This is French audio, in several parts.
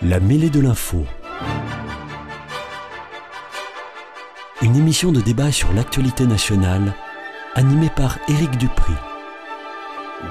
La mêlée de l'info. Une émission de débat sur l'actualité nationale, animée par Éric Dupri.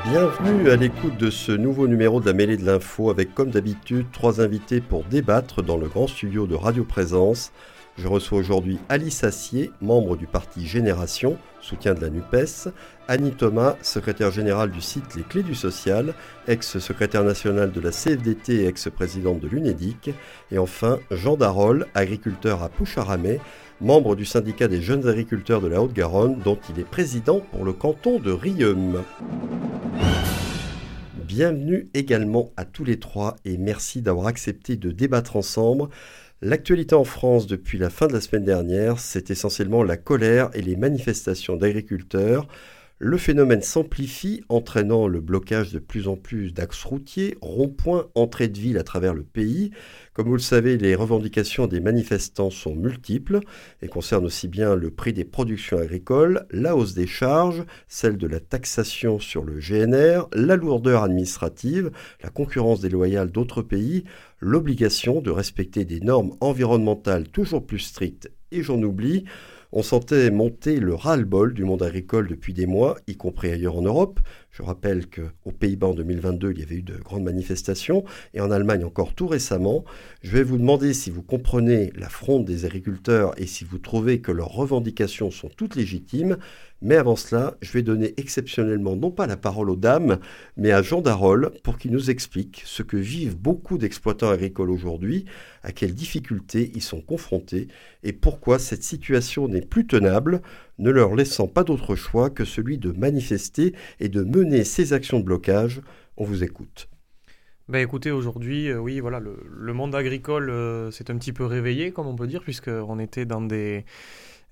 Bienvenue à l'écoute de ce nouveau numéro de la mêlée de l'info avec comme d'habitude trois invités pour débattre dans le grand studio de Radio Présence. Je reçois aujourd'hui Alice Assier, membre du parti Génération, soutien de la NUPES, Annie Thomas, secrétaire générale du site Les Clés du Social, ex-secrétaire national de la CFDT et ex-présidente de l'UNEDIC, et enfin Jean Darol, agriculteur à Poucharamé, membre du syndicat des jeunes agriculteurs de la Haute-Garonne, dont il est président pour le canton de Rieux. Bienvenue également à tous les trois et merci d'avoir accepté de débattre ensemble. L'actualité en France depuis la fin de la semaine dernière, c'est essentiellement la colère et les manifestations d'agriculteurs. Le phénomène s'amplifie, entraînant le blocage de plus en plus d'axes routiers, ronds-points, entrées de ville à travers le pays. Comme vous le savez, les revendications des manifestants sont multiples et concernent aussi bien le prix des productions agricoles, la hausse des charges, celle de la taxation sur le GNR, la lourdeur administrative, la concurrence déloyale d'autres pays, l'obligation de respecter des normes environnementales toujours plus strictes, et j'en oublie, on sentait monter le ras-le-bol du monde agricole depuis des mois, y compris ailleurs en Europe. Je rappelle qu'aux Pays-Bas en 2022, il y avait eu de grandes manifestations, et en Allemagne encore tout récemment. Je vais vous demander si vous comprenez la fronde des agriculteurs et si vous trouvez que leurs revendications sont toutes légitimes. Mais avant cela, je vais donner exceptionnellement non pas la parole aux dames, mais à Jean Darol pour qu'il nous explique ce que vivent beaucoup d'exploitants agricoles aujourd'hui, à quelles difficultés ils sont confrontés et pourquoi cette situation n'est plus tenable, ne leur laissant pas d'autre choix que celui de manifester et de mener ces actions de blocage. On vous écoute. Ben écoutez, aujourd'hui, euh, oui, voilà, le, monde agricole euh, s'est un petit peu réveillé, comme on peut dire, puisqu'on était dans des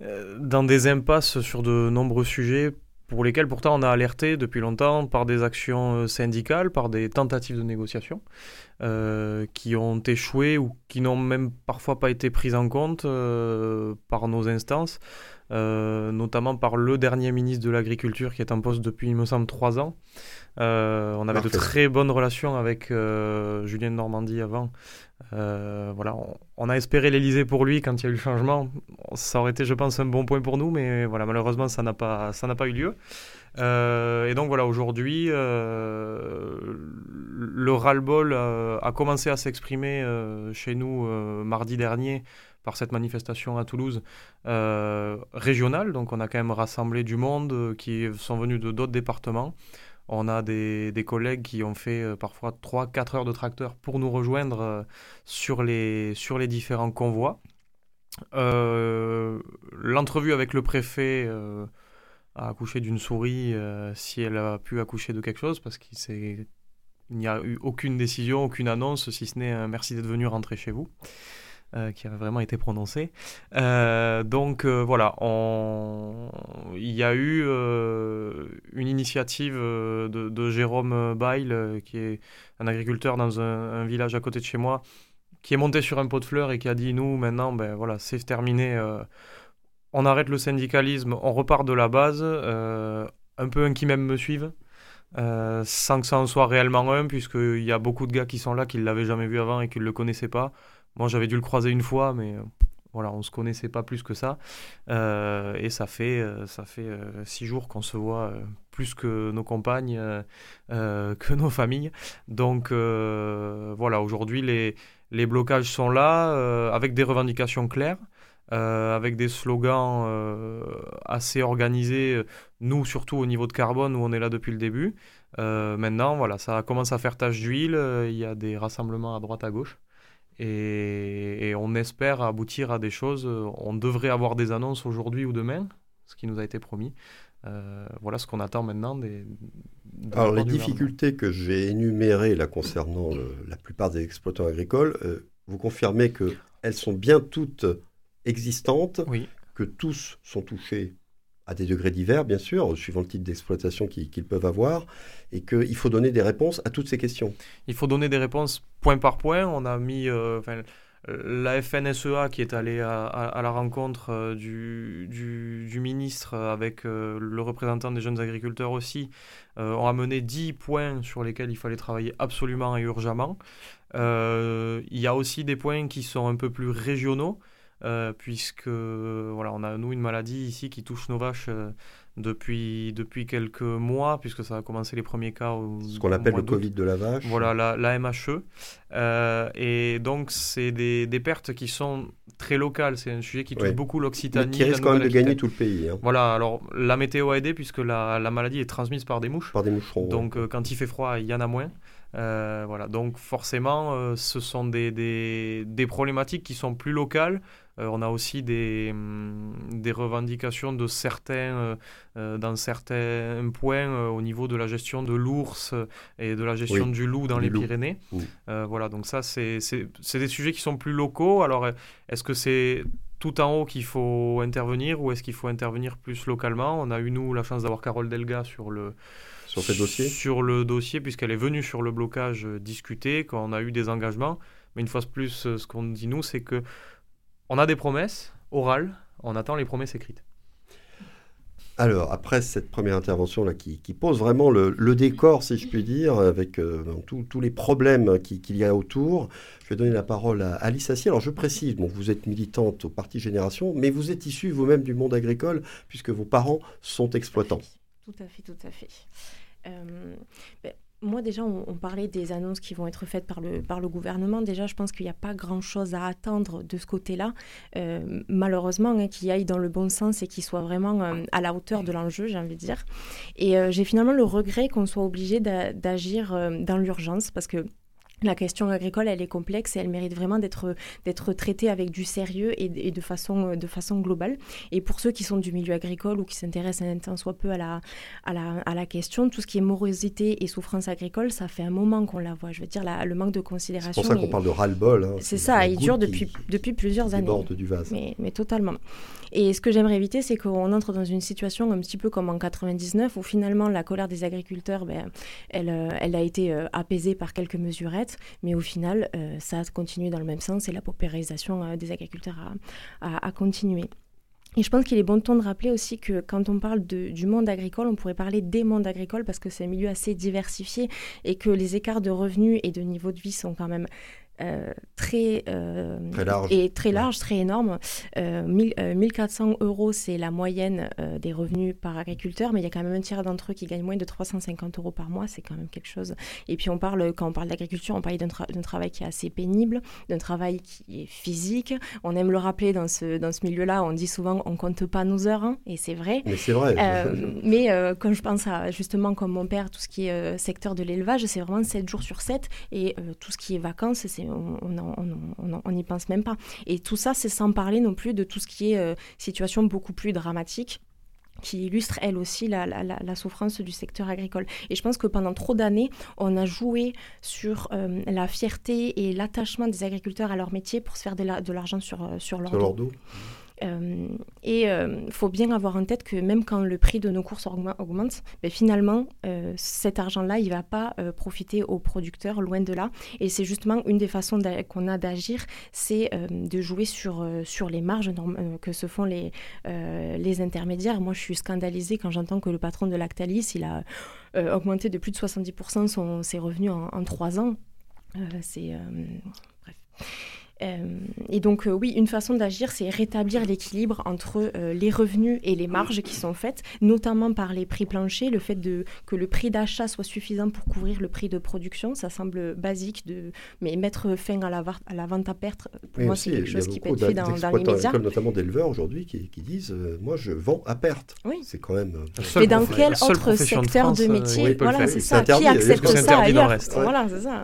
dans des impasses sur de nombreux sujets pour lesquels pourtant on a alerté depuis longtemps par des actions euh, syndicales, par des tentatives de négociation euh, qui ont échoué ou qui n'ont même parfois pas été prises en compte par nos instances, notamment par le dernier ministre de l'Agriculture qui est en poste depuis, il me semble, trois ans. on avait de très bonnes relations avec Julien Normandie avant, euh, voilà, on, a espéré l'Elysée pour lui quand il y a eu le changement. Ça aurait été, je pense, un bon point pour nous, mais voilà, malheureusement, ça n'a pas, ça n'a pas eu lieu. Euh, et donc voilà, aujourd'hui, euh, le ras-le-bol a commencé à s'exprimer chez nous mardi dernier par cette manifestation à Toulouse régionale. Donc on a quand même rassemblé du monde qui sont venus de d'autres départements. On a des, collègues qui ont fait euh, parfois 3-4 heures de tracteur pour nous rejoindre euh, sur, les, sur les différents convois. Euh, l'entrevue avec le préfet a accouché d'une souris si elle a pu accoucher de quelque chose parce qu'il n'y a eu aucune décision, aucune annonce, si ce n'est merci d'être venu rentrer chez vous. Euh, qui avait vraiment été prononcé. Euh, donc euh, voilà, il y a eu une initiative de, Jérôme Bail, qui est un agriculteur dans un, village à côté de chez moi, qui est monté sur un pot de fleurs et qui a dit nous maintenant, ben voilà, c'est terminé. on arrête le syndicalisme, on repart de la base, un peu un qui même me suive. sans que ça en soit réellement un, puisqu'il y a beaucoup de gars qui sont là qui ne l'avaient jamais vu avant et qui ne le connaissaient pas. Moi, j'avais dû le croiser une fois, mais euh, voilà, on se connaissait pas plus que ça. Euh, et ça fait, euh, ça fait six jours qu'on se voit plus que nos compagnes, que nos familles. Donc voilà, aujourd'hui, les, les blocages sont là, avec des revendications claires. avec des slogans assez organisés, nous surtout au niveau de carbone où on est là depuis le début. maintenant, voilà, ça commence à faire tache d'huile, il y a des rassemblements à droite à gauche. Et, on espère aboutir à des choses. On devrait avoir des annonces aujourd'hui ou demain, ce qui nous a été promis. Euh, voilà ce qu'on attend maintenant des. Alors les difficultés que j'ai énumérées là concernant la plupart des exploitants agricoles, euh, vous confirmez qu'elles sont bien toutes existantes, oui. que tous sont touchés à des degrés divers, bien sûr, suivant le type d'exploitation qu'ils peuvent avoir, et qu'il faut donner des réponses à toutes ces questions. Il faut donner des réponses point par point. On a mis. Euh, la FNSEA qui est allée à, la rencontre du, du, ministre avec le représentant des jeunes agriculteurs aussi, ont amené 10 points sur lesquels il fallait travailler absolument et urgemment. il y a aussi des points qui sont un peu plus régionaux. Euh, puisque voilà, on a nous une maladie ici qui touche nos vaches euh, depuis, depuis quelques mois, puisque ça a commencé les premiers cas. Ce qu'on appelle le Covid de la vache. Voilà, la, la MHE. Euh, et donc, c'est des, des, pertes qui sont très locales. C'est un sujet qui touche beaucoup l'Occitanie. Qui risque quand même de gagner tout le pays. Hein. Voilà, alors la météo a aidé, puisque la, la, maladie est transmise par des mouches. Par des moucherons. Donc, quand il fait froid, il y en a moins. Voilà, donc forcément, ce sont des, des, des, problématiques qui sont plus locales. Euh, on a aussi des, hum, des revendications de certains, dans certains points au niveau de la gestion de l'ours et de la gestion du loup dans les Pyrénées. voilà, donc ça, c'est des sujets qui sont plus locaux. Alors, est-ce que c'est tout en haut qu'il faut intervenir ou est-ce qu'il faut intervenir plus localement? On a eu, nous, la chance d'avoir Carole Delga sur le sur dossier? Sur le dossier, puisqu'elle est venue sur le blocage euh, discuter, quand on a eu des engagements. Mais une fois de plus, euh, ce qu'on dit nous, c'est que on a des promesses orales, on attend les promesses écrites. Alors, après cette première intervention-là qui, pose vraiment le, décor, si je puis dire, avec euh, tous les problèmes qu'il y a autour, je vais donner la parole à Alice Assier. Alors, je précise, bon, vous êtes militante au Parti Génération, mais vous êtes issue vous-même du monde agricole, puisque vos parents sont exploitants. Tout à fait, tout à fait. Euh, ben, moi, déjà, on, parlait des annonces qui vont être faites par le, par le gouvernement. Déjà, je pense qu'il n'y a pas grand-chose à attendre de ce côté-là. Euh, malheureusement, hein, qu'il aille dans le bon sens et qu'il soit vraiment euh, à la hauteur de l'enjeu, j'ai envie de dire. Et j'ai finalement le regret qu'on soit obligé d'agir dans l'urgence parce que la question agricole, elle est complexe et elle mérite vraiment d'être d'être traitée avec du sérieux et, de façon de façon globale. Et pour ceux qui sont du milieu agricole ou qui s'intéressent un temps soit peu à la, à la à la question, tout ce qui est morosité et souffrance agricole, ça fait un moment qu'on la voit. Je veux dire, le manque de considération. C'est pour ça qu'on parle de ras-le-bol. Hein. c'est ça, il dure depuis depuis plusieurs années. du vase. Mais, mais totalement. Et ce que j'aimerais éviter, c'est qu'on entre dans une situation un petit peu comme en 99, où finalement la colère des agriculteurs, ben, elle, euh, elle a été euh, apaisée par quelques mesurettes, mais au final, euh, ça a continué dans le même sens et la paupérisation des agriculteurs a, continué. Et je pense qu'il est bon de temps de rappeler aussi que quand on parle du monde agricole, on pourrait parler des mondes agricoles parce que c'est un milieu assez diversifié et que les écarts de revenus et de niveau de vie sont quand même euh, très, euh, large. et très large, très énorme. 1400 euh, euros, c'est la moyenne des revenus par agriculteur, mais il y a quand même un tiers d'entre eux qui gagnent moins de 350 euros par mois, c'est quand même quelque chose. Et puis on parle, quand on parle d'agriculture, on parle d'un travail qui est assez pénible, d'un travail qui est physique. On aime le rappeler dans ce, dans ce milieu-là, on dit souvent on compte pas nos heures, hein, et c'est vrai. Mais c'est vrai. mais quand je pense à justement comme mon père, tout ce qui est secteur de l'élevage, c'est vraiment 7 jours sur 7, et tout ce qui est vacances, c'est on n'y pense même pas. Et tout ça, c'est sans parler non plus de tout ce qui est euh, situation beaucoup plus dramatique qui illustre elle aussi la, souffrance du secteur agricole. Et je pense que pendant trop d'années, on a joué sur euh, la fierté et l'attachement des agriculteurs à leur métier pour se faire de l'argent sur, euh, sur leur dos. Euh, et il euh, faut bien avoir en tête que même quand le prix de nos courses augmente, ben finalement, euh, cet argent-là, il ne va pas profiter aux producteurs, loin de là. Et c'est justement une des façons qu'on a d'agir, c'est de jouer sur, sur les marges que se font les, les intermédiaires. Moi, je suis scandalisée quand j'entends que le patron de Lactalis, il a augmenté de plus de 70% son, ses revenus en, en 3 ans. c'est... bref. Euh, et donc, euh, oui, une façon d'agir, c'est rétablir l'équilibre entre euh, les revenus et les marges qui sont faites, notamment par les prix planchers, le fait de, que le prix d'achat soit suffisant pour couvrir le prix de production. Ça semble basique, de, mais mettre fin à la, à la vente à perte, pour moi, c'est quelque chose qui peut être fait dans, dans les médias. notamment d'éleveurs aujourd'hui qui, qui, disent Moi, je vends à perte. Oui. C'est quand même. Mais dans quel autre secteur de, métier Voilà, c'est ça. Qui accepte ça ailleurs Voilà, c'est ça.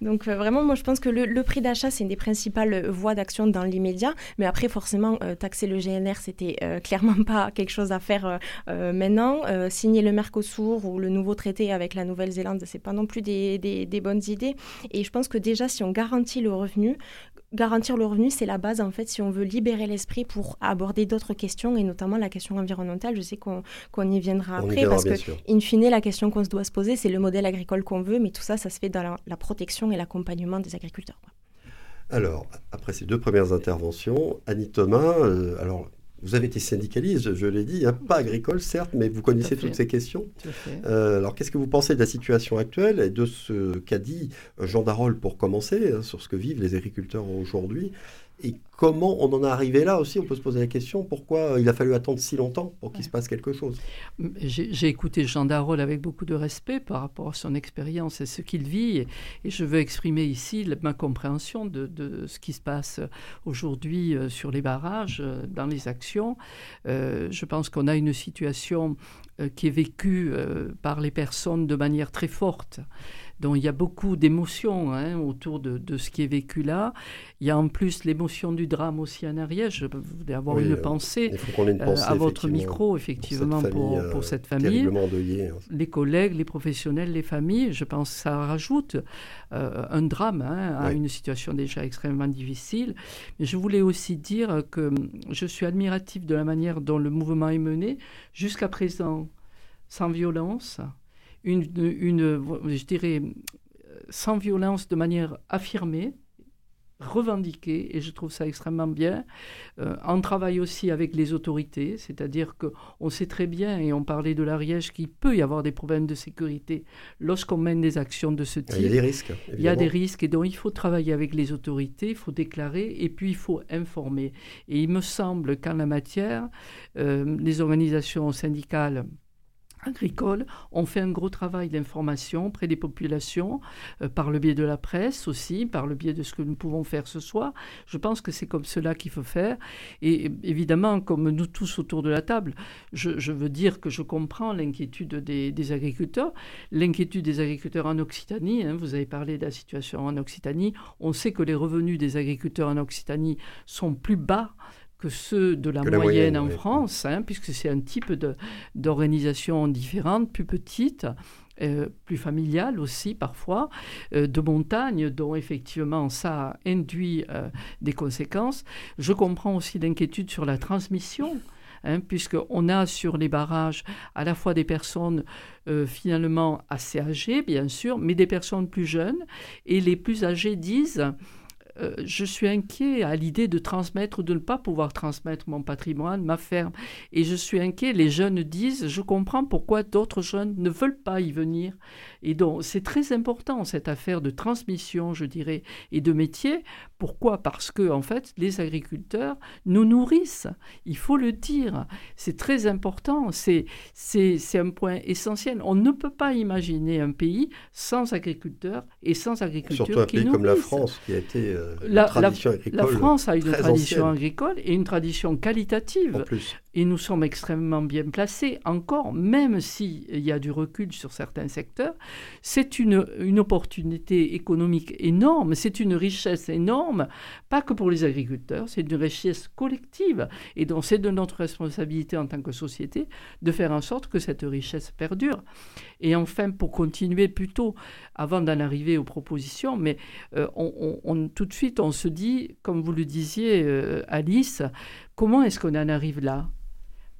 Donc euh, vraiment, moi je pense que le, prix d'achat, c'est une des principales euh, voies d'action dans l'immédiat. Mais après, forcément, euh, taxer le GNR, c'était clairement pas quelque chose à faire maintenant. signer le Mercosur ou le nouveau traité avec la Nouvelle-Zélande, c'est pas non plus des, des, bonnes idées. Et je pense que déjà, si on garantit le revenu, garantir le revenu, c'est la base en fait si on veut libérer l'esprit pour aborder d'autres questions et notamment la question environnementale. Je sais qu'on y viendra après parce que, in fine, la question qu'on se doit se poser, c'est le modèle agricole qu'on veut, mais tout ça, ça se fait dans la, protection et l'accompagnement des agriculteurs. Alors, après ces deux premières interventions, Annie Thomas, euh, alors vous avez été syndicaliste, je l'ai dit, hein, pas agricole certes, mais vous connaissez toutes ces questions. Euh, alors qu'est-ce que vous pensez de la situation actuelle et de ce qu'a dit Jean Darol pour commencer, hein, sur ce que vivent les agriculteurs aujourd'hui? Et comment on en est arrivé là aussi? On peut se poser la question pourquoi il a fallu attendre si longtemps pour qu'il se passe quelque chose? J'ai écouté Jean Darol avec beaucoup de respect par rapport à son expérience et ce qu'il vit. Et, je veux exprimer ici ma compréhension de, ce qui se passe aujourd'hui euh, sur les barrages, euh, dans les actions. Euh, je pense qu'on a une situation qui est vécue par les personnes de manière très forte dont il y a beaucoup d'émotions hein, autour de, ce qui est vécu là. Il y a en plus l'émotion du drame aussi en arrière. Je voudrais avoir une, pensée, euh, à votre micro, effectivement, pour, pour, cette famille. Euh, hein. Les collègues, les professionnels, les familles, je pense que ça rajoute euh, un drame hein, à une situation déjà extrêmement difficile. Mais je voulais aussi dire que je suis admiratif de la manière dont le mouvement est mené jusqu'à présent, sans violence une, une, je dirais, sans violence, de manière affirmée, revendiquée, et je trouve ça extrêmement bien. Euh, on travaille aussi avec les autorités, c'est-à-dire qu'on sait très bien, et on parlait de l'Ariège, qu'il peut y avoir des problèmes de sécurité lorsqu'on mène des actions de ce type. Il y a des risques. Il y a des risques, et donc il faut travailler avec les autorités, il faut déclarer, et puis il faut informer. Et il me semble qu'en la matière, euh, les organisations syndicales agricoles ont fait un gros travail d'information auprès des populations, euh, par le biais de la presse aussi, par le biais de ce que nous pouvons faire ce soir. Je pense que c'est comme cela qu'il faut faire. Et évidemment, comme nous tous autour de la table, je, veux dire que je comprends l'inquiétude des, agriculteurs. L'inquiétude des agriculteurs en Occitanie, hein, vous avez parlé de la situation en Occitanie, on sait que les revenus des agriculteurs en Occitanie sont plus bas que ceux de la, moyenne, en France, hein, puisque c'est un type d'organisation différente, plus petite. Euh, plus familiale aussi parfois, euh, de montagne, dont effectivement ça induit euh, des conséquences. Je comprends aussi l'inquiétude sur la transmission. Hein, puisqu'on a sur les barrages à la fois des personnes finalement assez âgées, bien sûr, mais des personnes plus jeunes. Et les plus âgées disent euh, je suis inquiet à l'idée de transmettre ou de ne pas pouvoir transmettre mon patrimoine, ma ferme. Et je suis inquiet, les jeunes disent, je comprends pourquoi d'autres jeunes ne veulent pas y venir. Et donc, c'est très important, cette affaire de transmission, je dirais, et de métier. Pourquoi? Parce que, en fait, les agriculteurs nous nourrissent. Il faut le dire. C'est très important. C'est, c'est, c'est un point essentiel. On ne peut pas imaginer un pays sans agriculteurs et sans agriculture Surtout un pays comme la France, qui a été euh, la, tradition agricole. La France a une tradition agricole et une tradition qualitative. En plus et nous sommes extrêmement bien placés encore, même s'il y a du recul sur certains secteurs. C'est une, opportunité économique énorme, c'est une richesse énorme, pas que pour les agriculteurs, c'est une richesse collective. Et donc c'est de notre responsabilité en tant que société de faire en sorte que cette richesse perdure. Et enfin, pour continuer plutôt, avant d'en arriver aux propositions, mais euh, tout de suite on se dit, comme vous le disiez euh, Alice, comment est-ce qu'on en arrive là?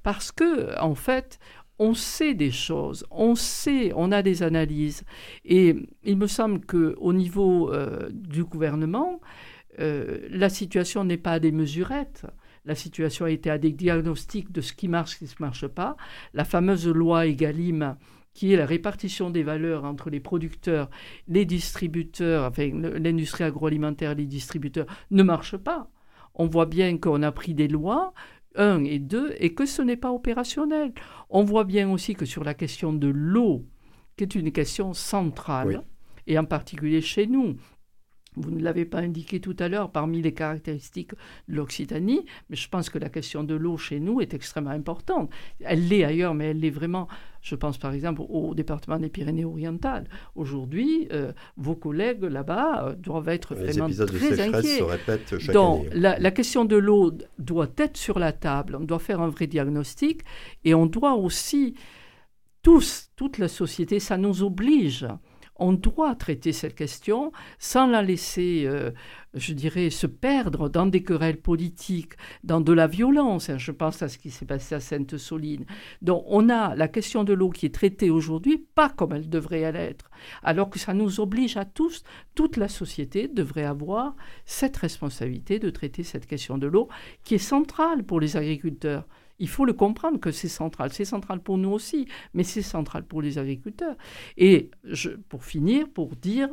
Parce que, en fait, on sait des choses, on sait, on a des analyses. Et il me semble qu'au niveau euh, du gouvernement, euh, la situation n'est pas à des mesurettes. La situation a été à des diagnostics de ce qui marche, ce qui ne marche pas. La fameuse loi EGalim, qui est la répartition des valeurs entre les producteurs, les distributeurs, l'industrie agroalimentaire, les distributeurs, ne marche pas. On voit bien qu'on a pris des lois un et deux, et que ce n'est pas opérationnel. On voit bien aussi que sur la question de l'eau, qui est une question centrale, et en particulier chez nous, vous ne l'avez pas indiqué tout à l'heure parmi les caractéristiques de l'Occitanie, mais je pense que la question de l'eau chez nous est extrêmement importante. Elle l'est ailleurs, mais elle l'est vraiment, je pense par exemple au département des Pyrénées-Orientales. Aujourd'hui, euh, vos collègues là-bas euh, doivent être vraiment très inquiets. Se répètent chaque Donc, La, la question de l'eau doit être sur la table, on doit faire un vrai diagnostic et on doit aussi, tous, toute la société, ça nous oblige on doit traiter cette question sans la laisser, euh, je dirais, se perdre dans des querelles politiques, dans de la violence. Hein, je pense à ce qui s'est passé à Sainte-Soline. Donc on a la question de l'eau qui est traitée aujourd'hui pas comme elle devrait l'être, alors que ça nous oblige à tous, toute la société devrait avoir cette responsabilité de traiter cette question de l'eau qui est centrale pour les agriculteurs. Il faut le comprendre que c'est central. C'est central pour nous aussi, mais c'est central pour les agriculteurs. Et pour finir, pour dire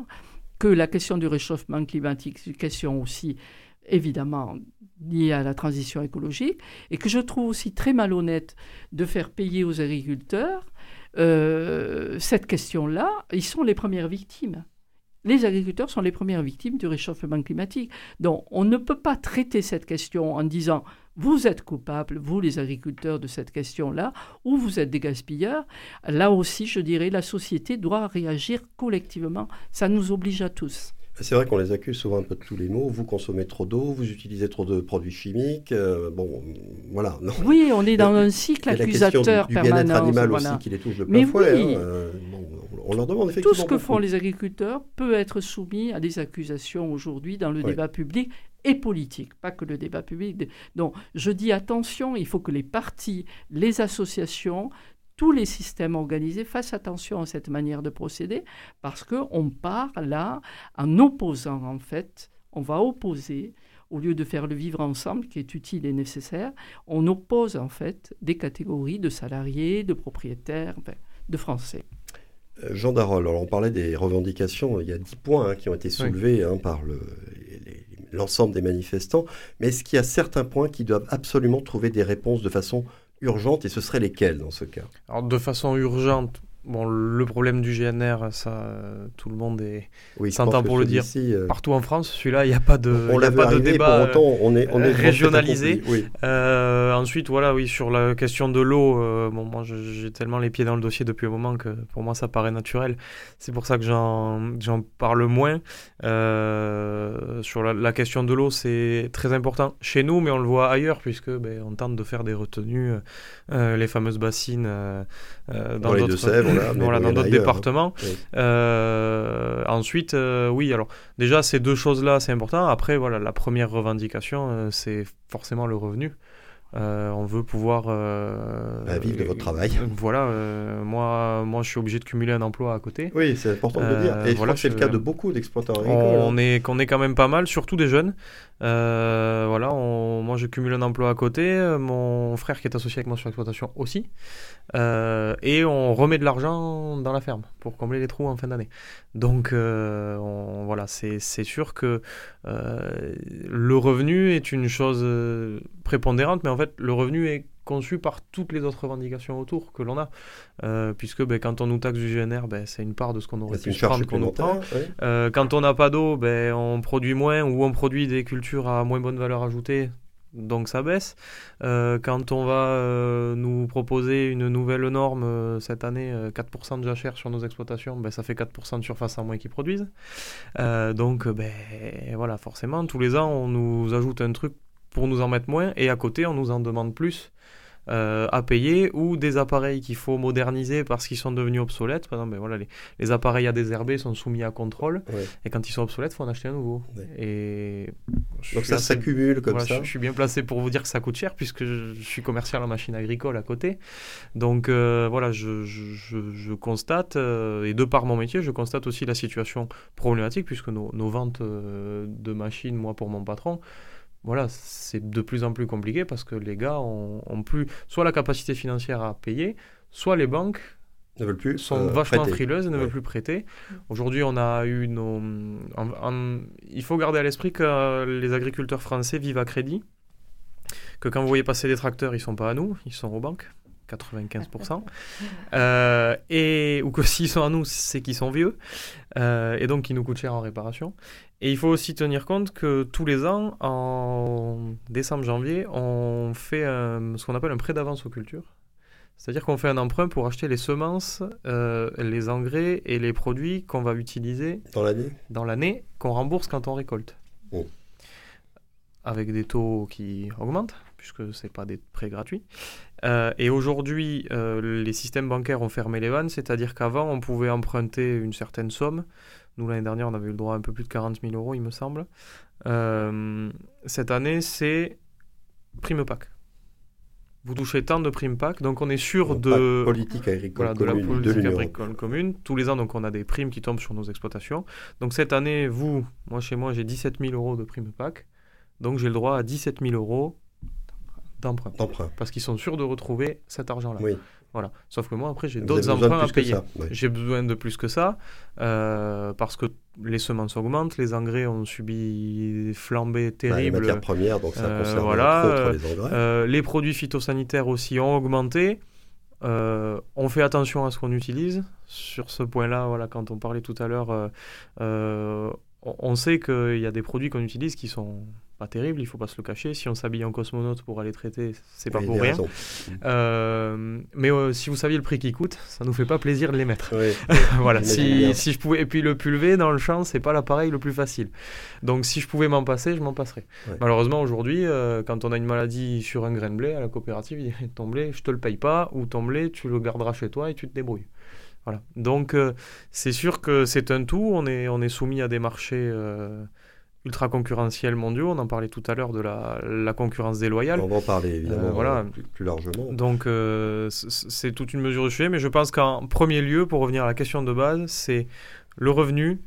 que la question du réchauffement climatique, c'est une question aussi évidemment liée à la transition écologique, et que je trouve aussi très malhonnête de faire payer aux agriculteurs euh, cette question-là. Ils sont les premières victimes. Les agriculteurs sont les premières victimes du réchauffement climatique. Donc on ne peut pas traiter cette question en disant vous êtes coupables, vous les agriculteurs, de cette question-là, ou vous êtes des gaspilleurs. Là aussi, je dirais, la société doit réagir collectivement. Ça nous oblige à tous. C'est vrai qu'on les accuse souvent un peu de tous les mots. Vous consommez trop d'eau, vous utilisez trop de produits chimiques. Euh, bon, voilà. Oui, on est dans un cycle accusateur du, du bien-être animal aussi qui les touche de plein fouet. Hein. Euh, on leur demande effectivement. Tout ce que font les agriculteurs peut être soumis à des accusations aujourd'hui dans le débat public et politique, pas que le débat public. Donc, je dis attention, il faut que les partis, les associations, tous les systèmes organisés fassent attention à cette manière de procéder, parce qu'on part là en opposant, en fait, on va opposer, au lieu de faire le vivre ensemble, qui est utile et nécessaire, on oppose en fait des catégories de salariés, de propriétaires, de Français. Euh, Jean Darol, alors on parlait des revendications, il y a dix points hein, qui ont été soulevés hein, par le, l'ensemble des manifestants, mais est-ce qu'il y a certains points qui doivent absolument trouver des réponses de façon urgente et ce seraient lesquels dans ce cas? Alors de façon urgente, Bon, le problème du GNR, ça, tout le monde est oui, s'entend pour le dire. Euh, Partout en France, celui-là, il n'y a pas de, on a pas de débat pour autant, on est, on est régionalisé. Euh, ensuite, voilà, oui, sur la question de l'eau, euh, bon, moi, j'ai tellement les pieds dans le dossier depuis un moment que pour moi, ça paraît naturel. C'est pour ça que j'en parle moins. sur la, question de l'eau, c'est très important chez nous, mais on le voit ailleurs, puisque ben, on tente de faire des retenues, les fameuses bassines dans, les Deux-Sèvres voilà, dans d'autres départements. Euh, ensuite, euh, oui, alors déjà ces deux choses-là, c'est important. Après, voilà, la première revendication, euh, c'est forcément le revenu. On veut pouvoir bah, vivre de votre travail. Voilà, moi, moi je suis obligé de cumuler un emploi à côté. Oui, c'est important de le dire. Et voilà, c'est le cas de beaucoup d'exploitants agricoles. On, hein. est, qu'on est quand même pas mal, surtout des jeunes. Voilà, moi je cumule un emploi à côté, mon frère qui est associé avec moi sur l'exploitation aussi. et on remet de l'argent dans la ferme pour combler les trous en fin d'année. Donc voilà, c'est sûr que le revenu est une chose prépondérante, mais en fait, le revenu est conçu par toutes les autres revendications autour que l'on a. Euh, puisque ben, quand on nous taxe du GNR, ben, c'est une part de ce qu'on aurait pu prendre qu'on nous prend. Euh, quand on n'a pas d'eau, ben, on produit moins ou on produit des cultures à moins bonne valeur ajoutée. Donc ça baisse. Euh, quand on va nous proposer une nouvelle norme cette année, 4% de jachère sur nos exploitations, ben, ça fait 4% de surface en moins qui produisent. donc ben, voilà, forcément, tous les ans, on nous ajoute un truc pour nous en mettre moins, et à côté, on nous en demande plus. Euh, à payer ou des appareils qu'il faut moderniser parce qu'ils sont devenus obsolètes. Par exemple, ben voilà, les, appareils à désherber sont soumis à contrôle et quand ils sont obsolètes, il faut en acheter un nouveau. Et Donc ça s'accumule comme ça. Je, suis bien placé pour vous dire que ça coûte cher puisque je, suis commercial en machine agricole à côté. Donc euh, voilà, je, je constate, euh, et de par mon métier, je constate aussi la situation problématique puisque nos, nos ventes de machines, moi pour mon patron, voilà, c'est de plus en plus compliqué parce que les gars ont, plus soit la capacité financière à payer, soit les banques ne veulent plus, sont euh, vachement frileuses et ne veulent plus prêter. Aujourd'hui, on a eu nos. il faut garder à l'esprit que les agriculteurs français vivent à crédit, que quand vous voyez passer des tracteurs, ils sont pas à nous, ils sont aux banques. 95%. Euh, et, ou que s'ils sont à nous, c'est qu'ils sont vieux. Euh, et donc qui nous coûtent cher en réparation. Et il faut aussi tenir compte que tous les ans, en décembre-janvier, on fait ce qu'on appelle un prêt d'avance aux cultures. C'est-à-dire qu'on fait un emprunt pour acheter les semences, euh, les engrais et les produits qu'on va utiliser dans l'année, dans l'année qu'on rembourse quand on récolte. Oh. Avec des taux qui augmentent puisque ce n'est pas des prêts gratuits. et aujourd'hui, les systèmes bancaires ont fermé les vannes, c'est-à-dire qu'avant, on pouvait emprunter une certaine somme. Nous, l'année dernière, on avait eu le droit à un peu plus de 40 000 euros, il me semble. cette année, c'est prime PAC vous touchez tant de primes PAC, donc on est sûr de politique agricole de la politique agricole commune. Tous les ans, donc on a des primes qui tombent sur nos exploitations. Donc cette année, vous, moi chez moi, j'ai 17 000 euros de primes PAC, donc j'ai le droit à 17 000 euros d'emprunt. Parce qu'ils sont sûrs de retrouver cet argent-là. Oui. Voilà. Sauf que moi, après, j'ai d'autres emprunts à payer. J'ai besoin de plus que ça euh, parce que les semences augmentent, les engrais ont subi des flambées terribles. Bah, les matières premières, donc ça euh, concerne voilà, les engrais. Euh, les produits phytosanitaires aussi ont augmenté. on fait attention à ce qu'on utilise. Sur ce point-là, voilà, quand on parlait tout à l'heure, on sait qu'il y a des produits qu'on utilise qui sont pas terrible, il faut pas se le cacher. Si on s'habille en cosmonaute pour aller traiter, c'est pas pour rien. Euh, mais euh, si vous saviez le prix qui coûte, ça nous fait pas plaisir de les mettre. voilà. Si, si, je pouvais et puis le pulver dans le champ, c'est pas l'appareil le plus facile. Donc si je pouvais m'en passer, je m'en passerais. Malheureusement aujourd'hui, euh, quand on a une maladie sur un grain de blé à la coopérative, il dit ton blé, je te le paye pas, ou ton blé, tu le garderas chez toi et tu te débrouilles. Voilà. Donc c'est sûr que c'est un tout. On est on est soumis à des marchés ultra concurrentiels mondiaux. On en parlait tout à l'heure de la, concurrence déloyale. On va en parler évidemment euh, voilà. plus, largement. Donc euh, c'est toute une mesure de sujet, mais je pense qu'en premier lieu, pour revenir à la question de base, c'est le revenu,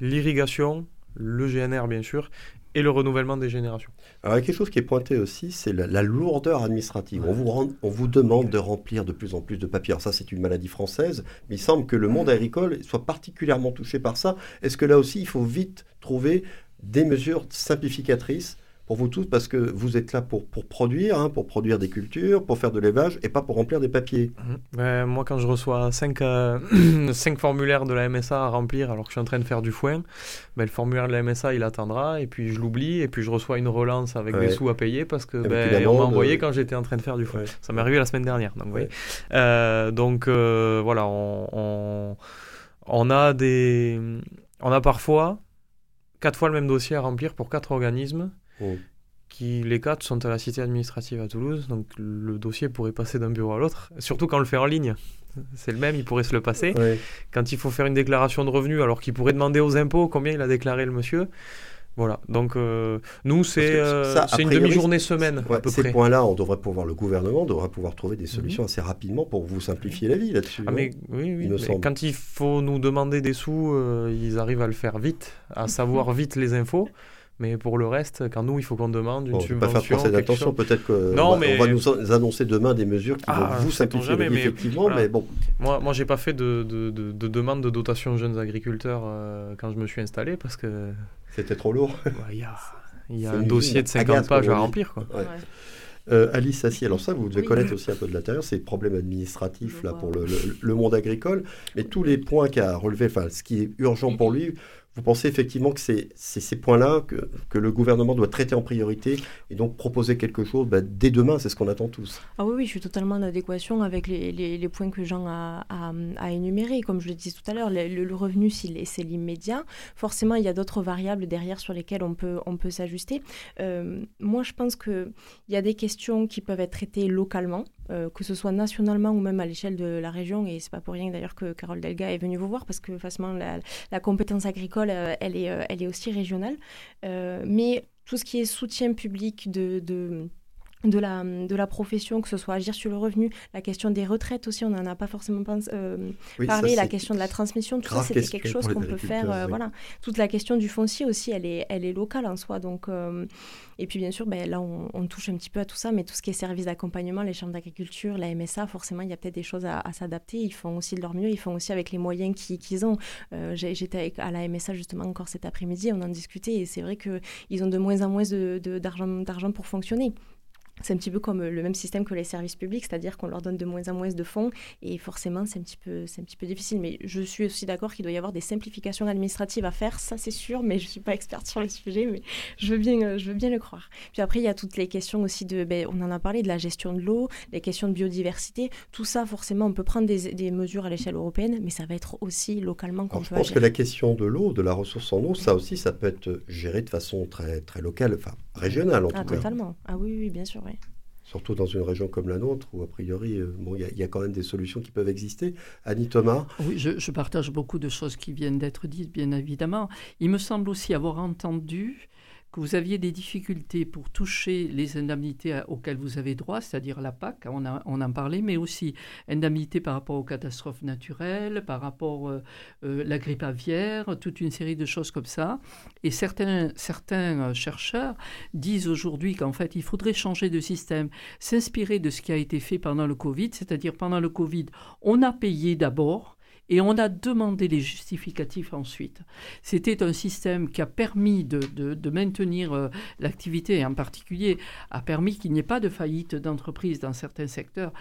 l'irrigation, le GNR bien sûr, et le renouvellement des générations. Alors, il y a quelque chose qui est pointé aussi, c'est la, lourdeur administrative. On, vous on vous demande de remplir de plus en plus de papiers. Alors ça, c'est une maladie française, mais il semble que le monde agricole soit particulièrement touché par ça. Est-ce que là aussi, il faut vite trouver des mesures simplificatrices pour vous tous parce que vous êtes là pour, pour produire, hein, pour produire des cultures, pour faire de l'élevage et pas pour remplir des papiers. Mhm. Ben, moi, quand je reçois 5 euh, cinq formulaires de la MSA à remplir alors que je suis en train de faire du foin, ben, le formulaire de la MSA il attendra et puis je l'oublie et puis je reçois une relance avec des sous à payer parce que ben, on m'a envoyé quand j'étais en train de faire du foin. Ça m'est arrivé la semaine dernière. Donc, euh, donc euh, voilà, on, on, on, a des. On a parfois quatre fois le même dossier à remplir pour quatre organismes. Oh. Qui, les quatre sont à la cité administrative à Toulouse, donc le dossier pourrait passer d'un bureau à l'autre, surtout quand on le fait en ligne. C'est le même, il pourrait se le passer. Quand il faut faire une déclaration de revenus, alors qu'il pourrait demander aux impôts combien il a déclaré le monsieur, voilà, donc euh, nous, c'est euh, une demi-journée semaine. à peu ces points-là, on devrait pouvoir, le gouvernement devrait pouvoir trouver des solutions mhm. assez rapidement pour vous simplifier la vie là-dessus. Ah, mais, oui, oui, mais quand il faut nous demander des sous, euh, ils arrivent à le faire vite, à savoir vite les infos. Mais pour le reste, quand nous, il faut qu'on demande une bon, subvention. Pas faire d'attention, peut-être qu'on va, mais... va nous annoncer demain des mesures qui vont ah, vous simplifier la vie, effectivement, mais bon. Moi, moi j'ai pas fait de, de, de, demande de dotation jeunes agriculteurs quand je me suis installé parce que c'était trop lourd. Il y a, un dossier de 50 pages à remplir. Quoi. Euh, Alice Assis, alors ça, vous devez connaître aussi un peu de l'intérieur, c'est les problèmes administratifs là, pour le, le, monde agricole, mais tous les points qu'a relevé, enfin, ce qui est urgent pour lui, vous pensez effectivement que c'est ces points-là que, le gouvernement doit traiter en priorité et donc proposer quelque chose bah, dès demain, c'est ce qu'on attend tous. Ah oui, oui, je suis totalement en adéquation avec les, points que Jean a, énumérés. Comme je le disais tout à l'heure, le, revenu, c'est l'immédiat. Forcément, il y a d'autres variables derrière sur lesquelles on peut, on peut s'ajuster. Euh, moi, je pense qu'il y a des questions qui peuvent être traitées localement. Euh, que ce soit nationalement ou même à l'échelle de la région. Et c'est pas pour rien d'ailleurs que Carole Delga est venue vous voir parce que facilement la, compétence agricole, euh, elle, est, euh, elle est aussi régionale. mais tout ce qui est soutien public de de la, de la profession, que ce soit agir sur le revenu, la question des retraites aussi, on n'en a pas forcément euh, parlé, la question de la transmission, tout ça, c'est quelque chose qu'on peut faire. Euh, voilà. Toute la question du foncier aussi, elle est, elle est locale en soi. Donc, euh, et puis bien sûr, ben, là, on, touche un petit peu à tout ça, mais tout ce qui est service d'accompagnement, les chambres d'agriculture, la MSA, forcément, il y a peut-être des choses à, s'adapter. Ils font aussi de leur mieux, ils font aussi avec les moyens qu'ils ont. J'étais à la MSA justement encore cet après-midi, on en discutait, et c'est vrai qu'ils ont de moins en moins d'argent de, pour fonctionner. C'est un petit peu comme le même système que les services publics, c'est-à-dire qu'on leur donne de moins en moins de fonds et forcément c'est un petit peu c'est un petit peu difficile. Mais je suis aussi d'accord qu'il doit y avoir des simplifications administratives à faire, ça c'est sûr. Mais je suis pas experte sur le sujet, mais je veux bien je veux bien le croire. Puis après il y a toutes les questions aussi de ben, on en a parlé de la gestion de l'eau, les questions de biodiversité, tout ça forcément on peut prendre des, des mesures à l'échelle européenne, mais ça va être aussi localement qu'on peut. Je pense que la question de l'eau, de la ressource en eau, ça aussi ça peut être géré de façon très très locale, enfin régionale en ah, tout cas. Totalement. Ah oui oui bien sûr. Sûr, oui. Surtout dans une région comme la nôtre, où a priori, euh, bon, il y, a quand même des solutions qui peuvent exister. Annie Thomas Oui, je, je partage beaucoup de choses qui viennent d'être dites, bien évidemment. Il me semble aussi avoir entendu que vous aviez des difficultés pour toucher les indemnités auxquelles vous avez droit, c'est-à-dire la PAC, on, on, en parlait, mais aussi indemnités par rapport aux catastrophes naturelles, par rapport à euh, euh, la grippe aviaire, toute une série de choses comme ça. Et certains, certains euh, chercheurs disent aujourd'hui qu'en fait, il faudrait changer de système, s'inspirer de ce qui a été fait pendant le Covid, c'est-à-dire pendant le Covid, on a payé d'abord et on a demandé les justificatifs ensuite. C'était un système qui a permis de, maintenir euh, l'activité, et en particulier a permis qu'il n'y ait pas de faillite d'entreprise dans certains secteurs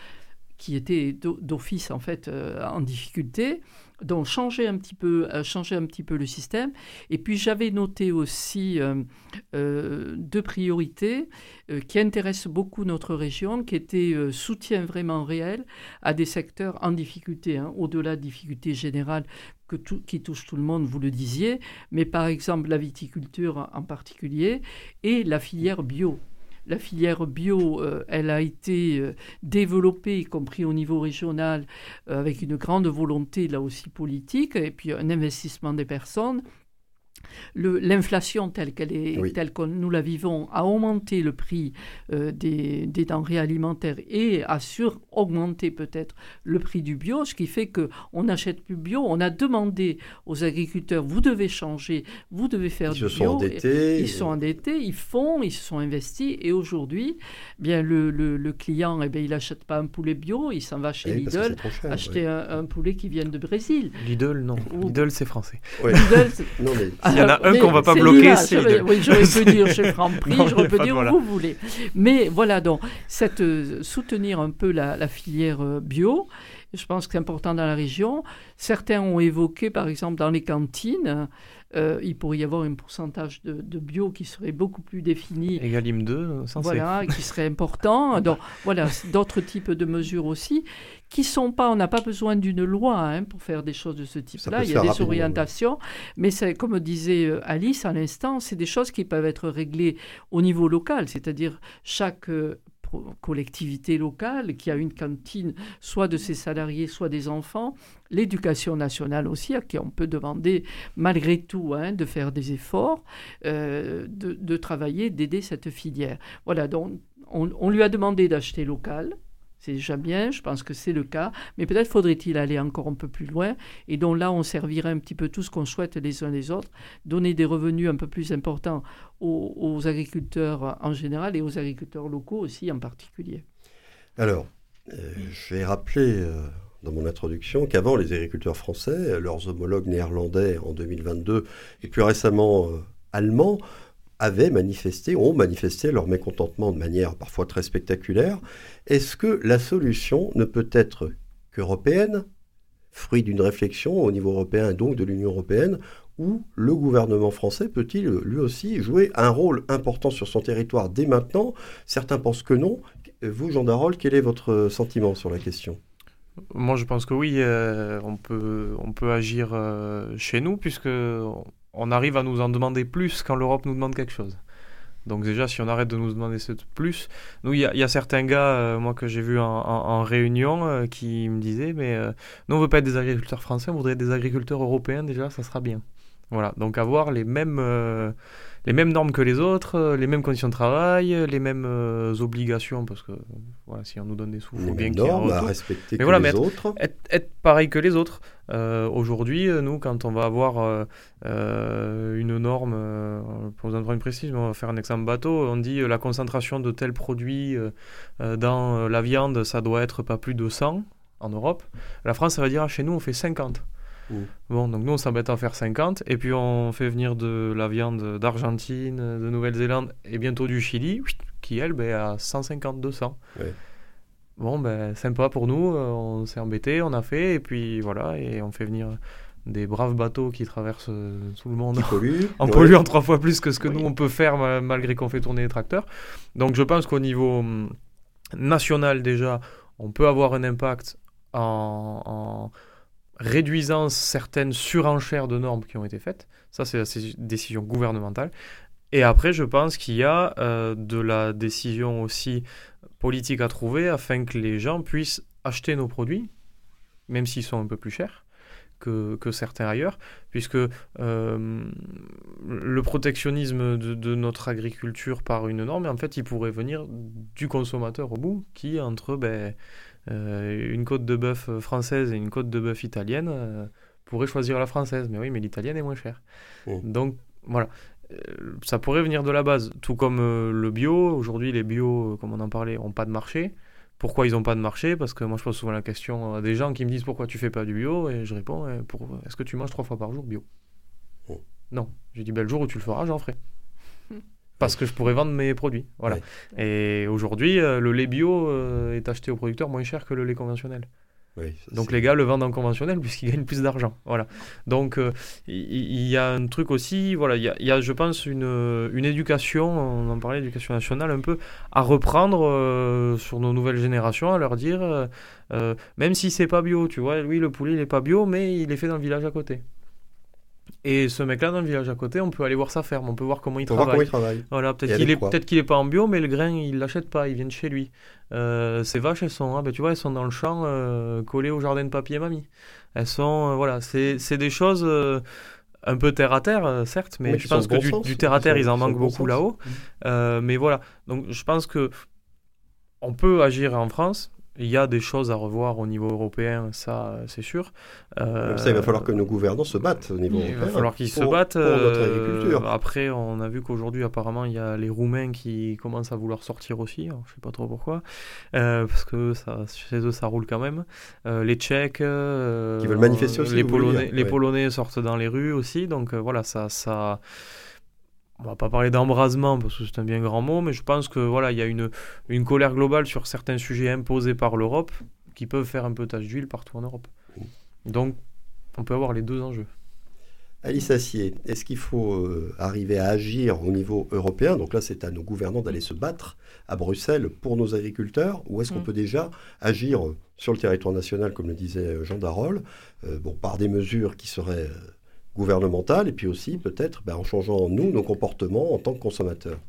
qui étaient d'office en fait euh, en difficulté. Donc changer un petit peu, euh, changer un petit peu le système. Et puis j'avais noté aussi euh, deux priorités qui intéressent beaucoup notre région, qui étaient soutien vraiment réel à des secteurs en difficulté, hein, au-delà de difficultés générales qui touchent tout le monde, vous le disiez, mais par exemple la viticulture en particulier et la filière bio. La filière bio, euh, elle a été euh, développée, y compris au niveau régional, euh, avec une grande volonté, là aussi politique, et puis un investissement des personnes l'inflation telle qu'elle est, telle que nous la vivons, a augmenté le prix euh, des, denrées alimentaires et a sur-augmenté peut-être le prix du bio, ce qui fait que on n'achète plus bio. On a demandé aux agriculteurs vous devez changer, vous devez faire du bio. Sont endettés, ils sont endettés, ils font, ils se sont investis et aujourd'hui, bien le, le, client, eh bien, il n'achète pas un poulet bio, il s'en va chez eh Lidl acheter un, poulet qui vient de Brésil. Lidl, non. Lidl, c'est français. Lidl, non mais il y en a un qu'on va pas bloquer, c'est Oui, j'aurais pu dire chez Franprix, j'aurais pu dire où vous voulez. Mais voilà, donc, cette, euh, soutenir un peu la, la filière euh, bio, je pense que c'est important dans la région. Certains ont évoqué, par exemple, dans les cantines, euh, il pourrait y avoir un pourcentage de, bio qui serait beaucoup plus défini. Egalim 2, censé. Voilà, qui serait important. Donc, voilà, d'autres types de mesures aussi qui sont pas, on n'a pas besoin d'une loi hein, pour faire des choses de ce type-là. Il y a des orientations, mais c'est comme disait euh, Alice à l'instant, c'est des choses qui peuvent être réglées au niveau local, c'est-à-dire chaque euh, collectivité locale qui a une cantine, soit de ses salariés, soit des enfants, l'éducation nationale aussi, à qui on peut demander malgré tout hein, de faire des efforts, euh, de, travailler, d'aider cette filière. Voilà, donc on lui a demandé d'acheter local, c'est déjà bien, je pense que c'est le cas, mais peut-être faudrait-il aller encore un peu plus loin, et donc là, on servirait un petit peu tout ce qu'on souhaite les uns les autres, donner des revenus un peu plus importants aux, agriculteurs en général et aux agriculteurs locaux aussi en particulier. Alors, euh, je vais rappeler euh, dans mon introduction qu'avant, les agriculteurs français, leurs homologues néerlandais en 2022, et plus récemment euh, allemands, avaient manifesté, ont manifesté leur mécontentement de manière parfois très spectaculaire. Est-ce que la solution ne peut être qu'européenne, fruit d'une réflexion au niveau européen et donc de l'Union européenne, ou le gouvernement français peut-il lui aussi jouer un rôle important sur son territoire dès maintenant? Certains pensent que non. Vous, Jean Darol, quel est votre sentiment sur la question? Moi, je pense que oui, euh, on, peut, on peut agir euh, chez nous, puisque on arrive à nous en demander plus quand l'Europe nous demande quelque chose. Donc déjà, si on arrête de nous demander ce plus, nous, il y, a certains gars, euh, moi que j'ai vu en, réunion, euh, qui me disaient, mais euh, nous, on veut pas être des agriculteurs français, on voudrait être des agriculteurs européens déjà, ça sera bien. Voilà, donc avoir les mêmes les mêmes normes que les autres, euh, les mêmes conditions de travail, les mêmes euh, obligations, parce que voilà, si on nous donne des sous, il faut bien qu'il y ait normes à respecter que les autres. Être, pareil que les autres. Euh, aujourd'hui, nous, quand on va avoir une norme, pour vous en prendre une précise, on va faire un exemple bateau, on dit la concentration de tel produit dans la viande, ça doit être pas plus de 100 en Europe. La France, ça va dire, ah, chez nous, on fait 50. Bon, donc nous, on s'embête à en faire 50. Et puis, on fait venir de la viande d'Argentine, de Nouvelle-Zélande et bientôt du Chili, qui, elle, ben, à 150-200. Bon, ben, sympa pour nous. Euh, on s'est embêté, on a fait. Et puis, voilà. Et on fait venir des braves bateaux qui traversent euh, tout le monde en polluant trois fois plus que ce que nous, on peut faire malgré qu'on fait tourner les tracteurs. Donc, je pense qu'au niveau hum, national, déjà, on peut avoir un impact en réduisant certaines surenchères de normes qui ont été faites. Ça, c'est la décision gouvernementale. Et après, je pense qu'il y a de la décision aussi politique à trouver afin que les gens puissent acheter nos produits, même s'ils sont un peu plus chers que, que certains ailleurs, puisque euh, le protectionnisme de, notre agriculture par une norme, en fait, il pourrait venir du consommateur au bout, qui, entre ben, euh, une côte de bœuf française et une côte de bœuf italienne, euh, pourrait choisir la française. Mais oui, mais l'italienne est moins chère. Donc, voilà ça pourrait venir de la base, tout comme le bio. Aujourd'hui, les bio, comme on en parlait, n'ont pas de marché. Pourquoi ils n'ont pas de marché? Parce que moi, je pose souvent la question à des gens qui me disent pourquoi tu fais pas du bio? Et je réponds pour... est-ce que tu manges trois fois par jour bio? Oh. Non. J'ai dit ben, le jour où tu le feras, j'en ferai. Parce que je pourrais vendre mes produits. Voilà. Et aujourd'hui, euh, le lait bio euh, est acheté au producteur moins cher que le lait conventionnel. Donc les gars le vendent en conventionnel puisqu'ils gagnent plus d'argent. Voilà. Donc euh, il y, a un truc aussi, voilà, il y, a, je pense une, une éducation, on en parlait, éducation nationale un peu, à reprendre euh, sur nos nouvelles générations, à leur dire, euh, même si c'est pas bio, tu vois, oui le poulet il est pas bio, mais il est fait dans le village à côté. Et ce mec-là, dans le village à côté, on peut aller voir sa ferme, on peut voir comment il travaille. Voilà, peut-être qu'il est, peut-être qu'il est pas en bio, mais le grain, il l'achète pas, il vient de chez lui. Euh, ces vaches, elles sont, hein, ben, tu vois, elles sont dans le champ, euh, collées au jardin de papier mamie. Elles sont, euh, voilà, c'est, des choses un peu terre à terre, certes, mais, je pense que du, terre à terre, ils en manquent beaucoup là-haut. Mmh. mais voilà, donc je pense que on peut agir en France, il y a des choses à revoir au niveau européen, ça c'est sûr. Euh, ça, il va falloir que nos gouvernants se battent au niveau européen. Il va falloir qu'ils se battent. Pour notre euh, agriculture. après, on a vu qu'aujourd'hui, apparemment, il y a les Roumains qui commencent à vouloir sortir aussi. Je ne sais pas trop pourquoi. Euh, parce que ça, chez eux, ça roule quand même. les Tchèques. qui veulent manifester aussi. Les, Polonais, les Polonais sortent dans les rues aussi. Donc voilà, ça. ça on va pas parler d'embrasement parce que c'est un bien grand mot, mais je pense que voilà, il y a une, une colère globale sur certains sujets imposés par l'Europe qui peuvent faire un peu tache d'huile partout en Europe. Donc, on peut avoir les deux enjeux. Alice Assier, est-ce qu'il faut euh, arriver à agir au niveau européen? Donc là, c'est à nos gouvernants d'aller se battre à Bruxelles pour nos agriculteurs, ou est-ce qu'on mm. peut déjà agir sur le territoire national, comme le disait Jean Darol, euh, bon, par des mesures qui seraient euh, gouvernementale et puis aussi peut-être ben, en changeant nous nos comportements en tant que consommateurs.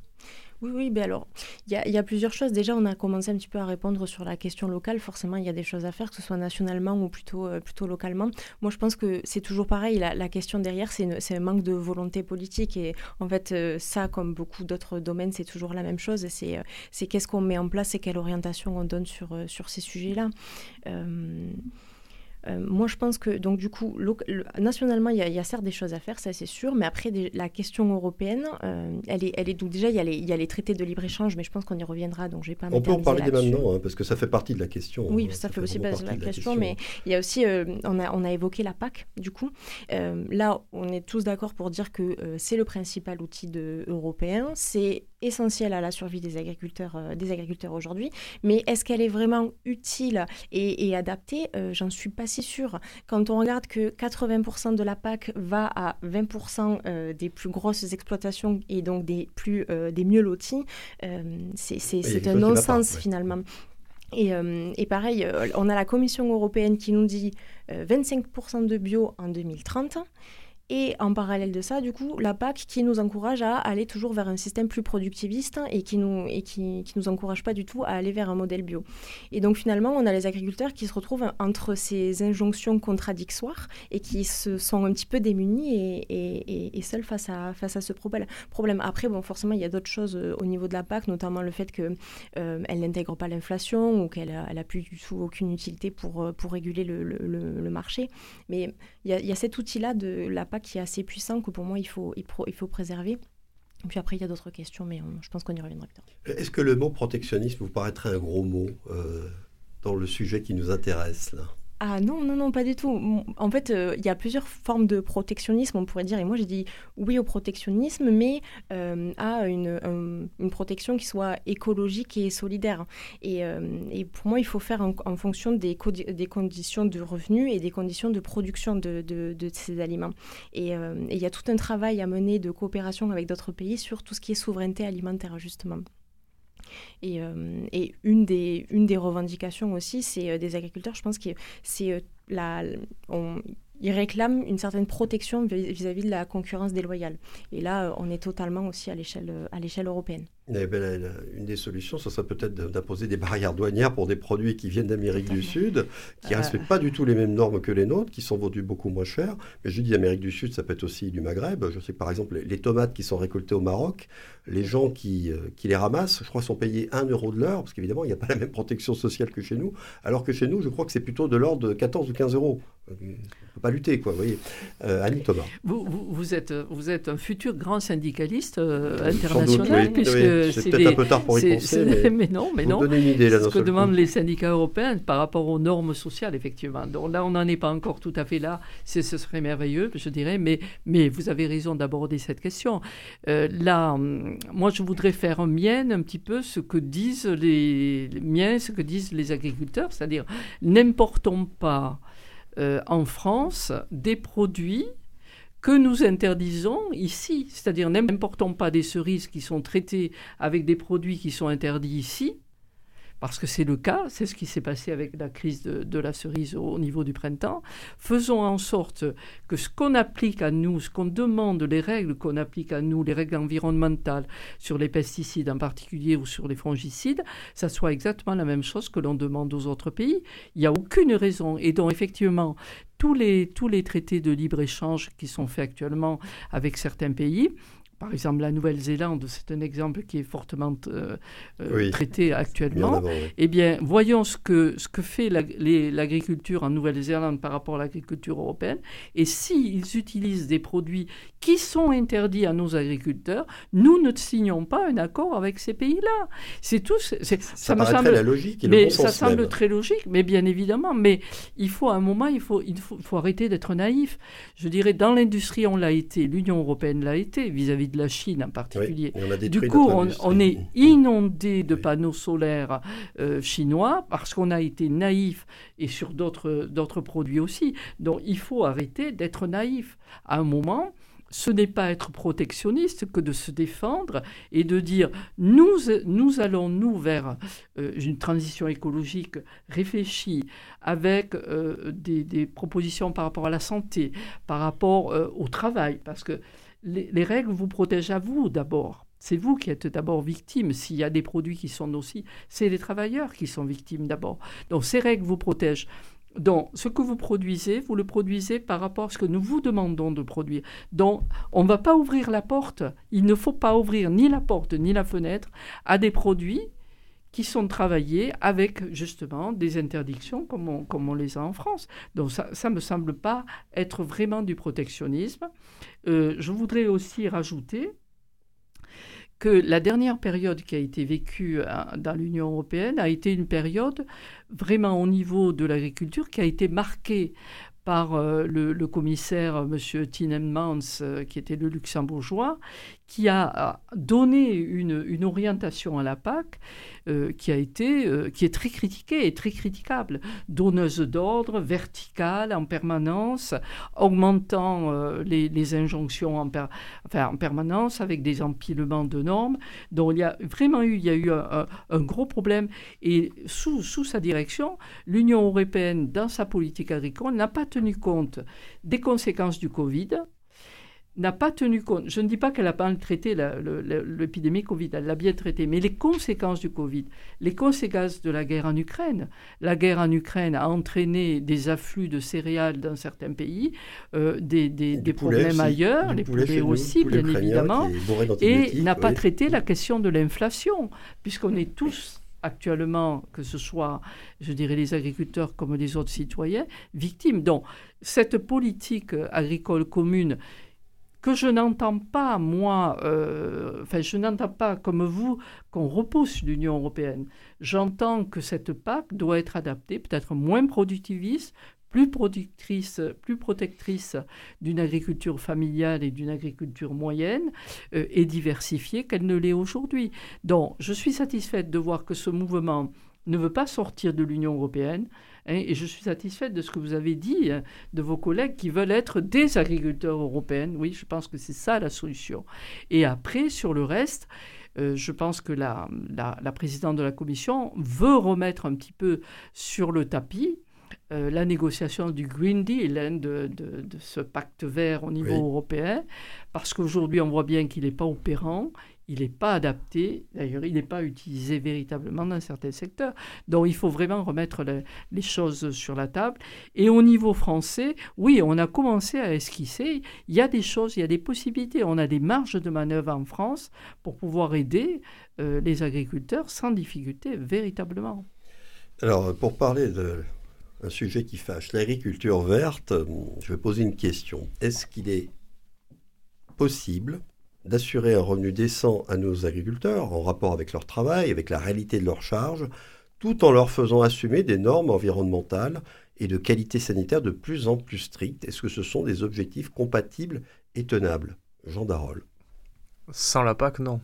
Oui, oui, ben alors, il y, a plusieurs choses. Déjà, on a commencé un petit peu à répondre sur la question locale. Forcément, il y a des choses à faire, que ce soit nationalement ou plutôt, euh, plutôt localement. Moi, je pense que c'est toujours pareil. La, question derrière, c'est un manque de volonté politique. Et en fait, euh, ça, comme beaucoup d'autres domaines, c'est toujours la même chose. C'est euh, qu'est-ce qu'on met en place et quelle orientation on donne sur, sur ces sujets-là. Euh, moi, je pense que, donc, du coup, nationalement, il y, a certes des choses à faire, ça c'est sûr, mais après, la question européenne, euh, elle, est, elle est donc déjà, il y, a les, il y a les traités de libre-échange, mais je pense qu'on y reviendra, donc je vais pas On peut en parler dès maintenant, hein, parce que ça fait partie de la question. Oui, hein, ça, fait, aussi partie de la, question, mais il y a aussi, euh, on, a, on a évoqué la PAC, du coup. là, on est tous d'accord pour dire que c'est le principal outil de, européen, c'est essentiel à la survie des agriculteurs, des agriculteurs aujourd'hui, mais est-ce qu'elle est vraiment utile et, et adaptée? J'en suis pas c'est sûr. Quand on regarde que 80% de la PAC va à 20% euh, des plus grosses exploitations et donc des, plus, euh, des mieux lotis, euh, c'est un non-sens finalement. Et, et, pareil, on a la Commission européenne qui nous dit 25% de bio en 2030. Et en parallèle de ça, du coup, la PAC qui nous encourage à aller toujours vers un système plus productiviste et qui nous, et qui, qui nous encourage pas du tout à aller vers un modèle bio. Et donc finalement, on a les agriculteurs qui se retrouvent entre ces injonctions contradictoires et qui se sont un petit peu démunis et, et, et seuls face à, face à ce problème. Après, bon, forcément, il y a d'autres choses euh, au niveau de la PAC, notamment le fait qu'elle euh, n'intègre pas l'inflation ou qu'elle n'a plus du tout aucune utilité pour, euh, pour réguler le, le, le, marché. Mais il y a, y a cet outil-là de la PAC qui est assez puissant que pour moi il faut, il faut préserver. Puis après, il y a d'autres questions, mais je pense qu'on y reviendra plus tard. Est-ce que le mot protectionnisme vous paraîtrait un gros mot euh, dans le sujet qui nous intéresse là? Ah non, non, non, pas du tout. En fait, euh, il y a plusieurs formes de protectionnisme, on pourrait dire. Et moi, j'ai dit oui au protectionnisme, mais euh, à une, protection qui soit écologique et solidaire. Et, euh, pour moi, il faut faire en, fonction des, conditions de revenus et des conditions de production de, de ces aliments. Et il y a tout un travail à mener de coopération avec d'autres pays sur tout ce qui est souveraineté alimentaire, justement. Euh, et, une, des, une des revendications aussi, c'est euh, des agriculteurs, je pense que c'est euh, la, ils réclament une certaine protection vis-à-vis de la concurrence déloyale. Et là, euh, on est totalement aussi à l'échelle euh, européenne. Eh ben, une des solutions, ce serait peut-être d'imposer des barrières douanières pour des produits qui viennent d'Amérique du Sud, qui ne euh. respectent pas du tout les mêmes normes que les nôtres, qui sont vendus beaucoup moins cher. Mais je dis Amérique du Sud, ça peut être aussi du Maghreb. Je sais que par exemple, les tomates qui sont récoltées au Maroc, les gens qui, qui les ramassent, je crois, sont payés 1 euro de l'heure, parce qu'évidemment, il n'y a pas la même protection sociale que chez nous, alors que chez nous, je crois que c'est plutôt de l'ordre de 14 ou 15 euros. On ne peut pas lutter, quoi, vous voyez. Annie Thomas. Vous, vous, êtes, vous êtes un futur grand syndicaliste international, puisque c'est peut-être un peu tard pour y penser. Mais, non, mais non. ce que demandent les syndicats européens par rapport aux normes sociales, effectivement. Donc là, on n'en est pas encore tout à fait là. Ce serait merveilleux, je dirais. Mais, mais vous avez raison d'aborder cette question. Euh, là, hum, moi, je voudrais faire mienne un petit peu ce que disent les, les miens, ce que disent les agriculteurs, c'est-à-dire n'importons pas euh, en France des produits que nous interdisons ici. C'est-à-dire n'importons pas des cerises qui sont traitées avec des produits qui sont interdits ici, parce que c'est le cas, c'est ce qui s'est passé avec la crise de, la cerise au, niveau du printemps. Faisons en sorte que ce qu'on applique à nous, ce qu'on demande, les règles qu'on applique à nous, les règles environnementales sur les pesticides en particulier ou sur les fongicides, ça soit exactement la même chose que l'on demande aux autres pays. Il n'y a aucune raison. Et donc effectivement, tous les, tous les traités de libre-échange qui sont faits actuellement avec certains pays, par exemple, la Nouvelle-Zélande, c'est un exemple qui est fortement euh, euh, traité actuellement. Eh bien, voyons ce que, ce que fait l'agriculture en Nouvelle-Zélande par rapport à l'agriculture européenne. Et s'ils utilisent des produits qui sont interdits à nos agriculteurs, nous ne signons pas un accord avec ces pays-là. C'est tout. ça, ça me semble la logique. mais ça semble très logique, mais bien évidemment. Mais il faut à un moment, il faut, il faut, faut arrêter d'être naïf. Je dirais, dans l'industrie, on l'a été, l'Union européenne l'a été vis-à-vis de la Chine en particulier. du coup, on, est inondé de panneaux solaires euh, chinois parce qu'on a été naïf et sur d'autres produits aussi. Donc il faut arrêter d'être naïf. À un moment, ce n'est pas être protectionniste que de se défendre et de dire nous, nous allons nous vers euh, une transition écologique réfléchie avec euh, des, propositions par rapport à la santé, par rapport au travail, parce que les, règles vous protègent à vous d'abord. C'est vous qui êtes d'abord victime. S'il y a des produits qui sont nocifs, c'est les travailleurs qui sont victimes d'abord. Donc ces règles vous protègent. Donc, ce que vous produisez, vous le produisez par rapport à ce que nous vous demandons de produire. Donc, on ne va pas ouvrir la porte. Il ne faut pas ouvrir ni la porte ni la fenêtre à des produits qui sont travaillés avec justement des interdictions comme on, les a en France. Donc ça ne me semble pas être vraiment du protectionnisme. Euh, je voudrais aussi rajouter que la dernière période qui a été vécue euh, dans l'Union européenne a été une période vraiment au niveau de l'agriculture qui a été marquée par euh, le, commissaire M. Tinemans, qui était le luxembourgeois, qui a donné une, orientation à la PAC euh, qui a été, euh, qui est très critiquée et très critiquable, donneuse d'ordre, verticale en permanence, augmentant euh, les, injonctions en, permanence avec des empilements de normes. Donc il y a vraiment eu, il y a eu un, un gros problème. Et sous, sous sa direction, l'Union européenne dans sa politique agricole n'a pas tenu compte des conséquences du Covid n'a pas tenu compte, je ne dis pas qu'elle n'a pas traité l'épidémie Covid, elle l'a bien traité, mais les conséquences du Covid, les conséquences de la guerre en Ukraine, la guerre en Ukraine a entraîné des afflux de céréales dans certains pays, euh, des, problèmes ailleurs, les poulets aussi, bien évidemment, et n'a pas traité la question de l'inflation, puisqu'on est tous actuellement, que ce soit, je dirais, les agriculteurs comme les autres citoyens, victimes. Donc, cette politique agricole commune que je n'entends pas, moi, euh, enfin, je n'entends pas comme vous qu'on repousse l'Union européenne. J'entends que cette PAC doit être adaptée, peut-être moins productiviste, plus productrice, plus protectrice d'une agriculture familiale et d'une agriculture moyenne euh, et diversifiée qu'elle ne l'est aujourd'hui. Donc, je suis satisfaite de voir que ce mouvement ne veut pas sortir de l'Union européenne. Hein, et je suis satisfaite de ce que vous avez dit hein, de vos collègues qui veulent être des agriculteurs européens. Oui, je pense que c'est ça la solution. Et après, sur le reste, euh, je pense que la, la, présidente de la Commission veut remettre un petit peu sur le tapis la négociation du Green Deal, hein, de, ce pacte vert au niveau européen, parce qu'aujourd'hui on voit bien qu'il n'est pas opérant, il n'est pas adapté, d'ailleurs il n'est pas utilisé véritablement dans certains secteurs. Donc il faut vraiment remettre les choses sur la table. Et au niveau français, oui, on a commencé à esquisser, il y a des choses, il y a des possibilités, on a des marges de manœuvre en France pour pouvoir aider euh, les agriculteurs sans difficulté, véritablement. Alors pour parler d'un sujet qui fâche, l'agriculture verte, je vais poser une question. Est-ce qu'il est possible d'assurer un revenu décent à nos agriculteurs en rapport avec leur travail, avec la réalité de leurs charges, tout en leur faisant assumer des normes environnementales et de qualité sanitaire de plus en plus strictes. Est-ce que ce sont des objectifs compatibles et tenables? Jean Darol. Sans la PAC, non.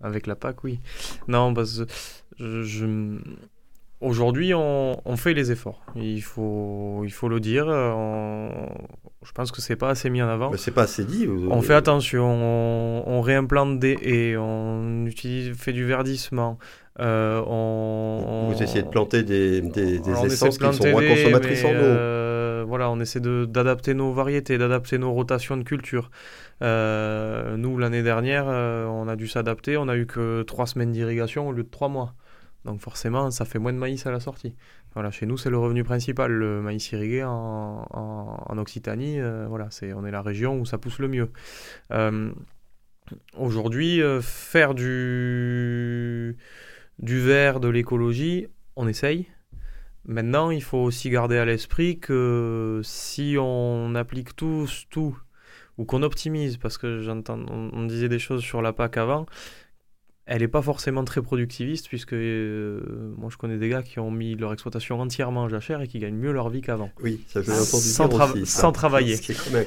Avec la PAC, oui. Non, parce que je, Aujourd'hui, on, fait les efforts. Il faut, il faut le dire. je pense que c'est pas assez mis en avant. Mais c'est pas assez dit. On fait attention. On, réimplante des haies. On utilise, fait du verdissement. Euh, on, Vous essayez de planter des, des, des essences qui sont moins consommatrices en eau. Euh, voilà, on essaie d'adapter nos variétés, d'adapter nos rotations de culture. Euh, nous, l'année dernière, on a dû s'adapter. On a eu que trois semaines d'irrigation au lieu de trois mois. Donc forcément, ça fait moins de maïs à la sortie. Voilà, chez nous, c'est le revenu principal, le maïs irrigué en, Occitanie. Euh, voilà, c'est, on est la région où ça pousse le mieux. Euh, aujourd'hui, euh, faire du, du vert, de l'écologie, on essaye. Maintenant, il faut aussi garder à l'esprit que si on applique tous tout, ou qu'on optimise, parce que j'entends, on disait des choses sur la PAC avant, elle n'est pas forcément très productiviste, puisque euh, moi je connais des gars qui ont mis leur exploitation entièrement en jachère et qui gagnent mieux leur vie qu'avant. Oui, ça entendu sans, aussi, sans travailler.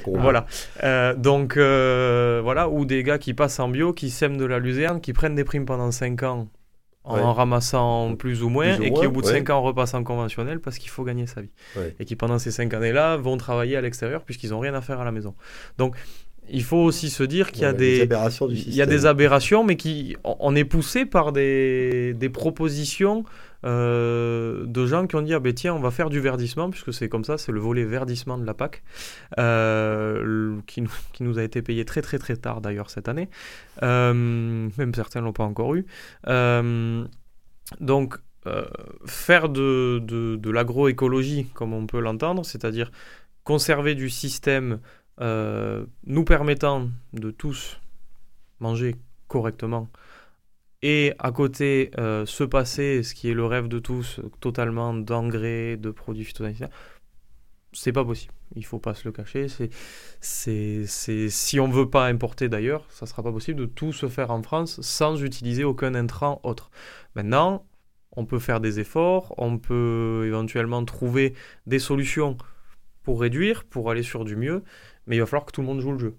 Voilà. Euh, donc euh, voilà, ou des gars qui passent en bio, qui sèment de la luzerne, qui prennent des primes pendant 5 ans en ramassant plus ou moins, et qui au bout de 5 ans repassent en conventionnel parce qu'il faut gagner sa vie. Et qui pendant ces 5 années-là vont travailler à l'extérieur puisqu'ils n'ont rien à faire à la maison. Donc il faut aussi se dire qu'il y a des, aberrations du il y a des aberrations, mais qui on est poussé par des, des propositions euh, de gens qui ont dit ah ben tiens on va faire du verdissement puisque c'est comme ça, c'est le volet verdissement de la PAC euh, qui, qui, nous a été payé très très très tard d'ailleurs cette année, euh, même certains l'ont pas encore eu. donc faire de, de, de l'agroécologie comme on peut l'entendre, c'est-à-dire conserver du système euh, nous permettant de tous manger correctement et à côté euh, se passer ce qui est le rêve de tous totalement d'engrais, de produits phytosanitaires, c'est pas possible. Il faut pas se le cacher. C'est, c'est, c'est, si on veut pas importer d'ailleurs, ça sera pas possible de tout se faire en France sans utiliser aucun intrant autre. Maintenant, on peut faire des efforts, on peut éventuellement trouver des solutions pour réduire, pour aller sur du mieux mais il va falloir que tout le monde joue le jeu.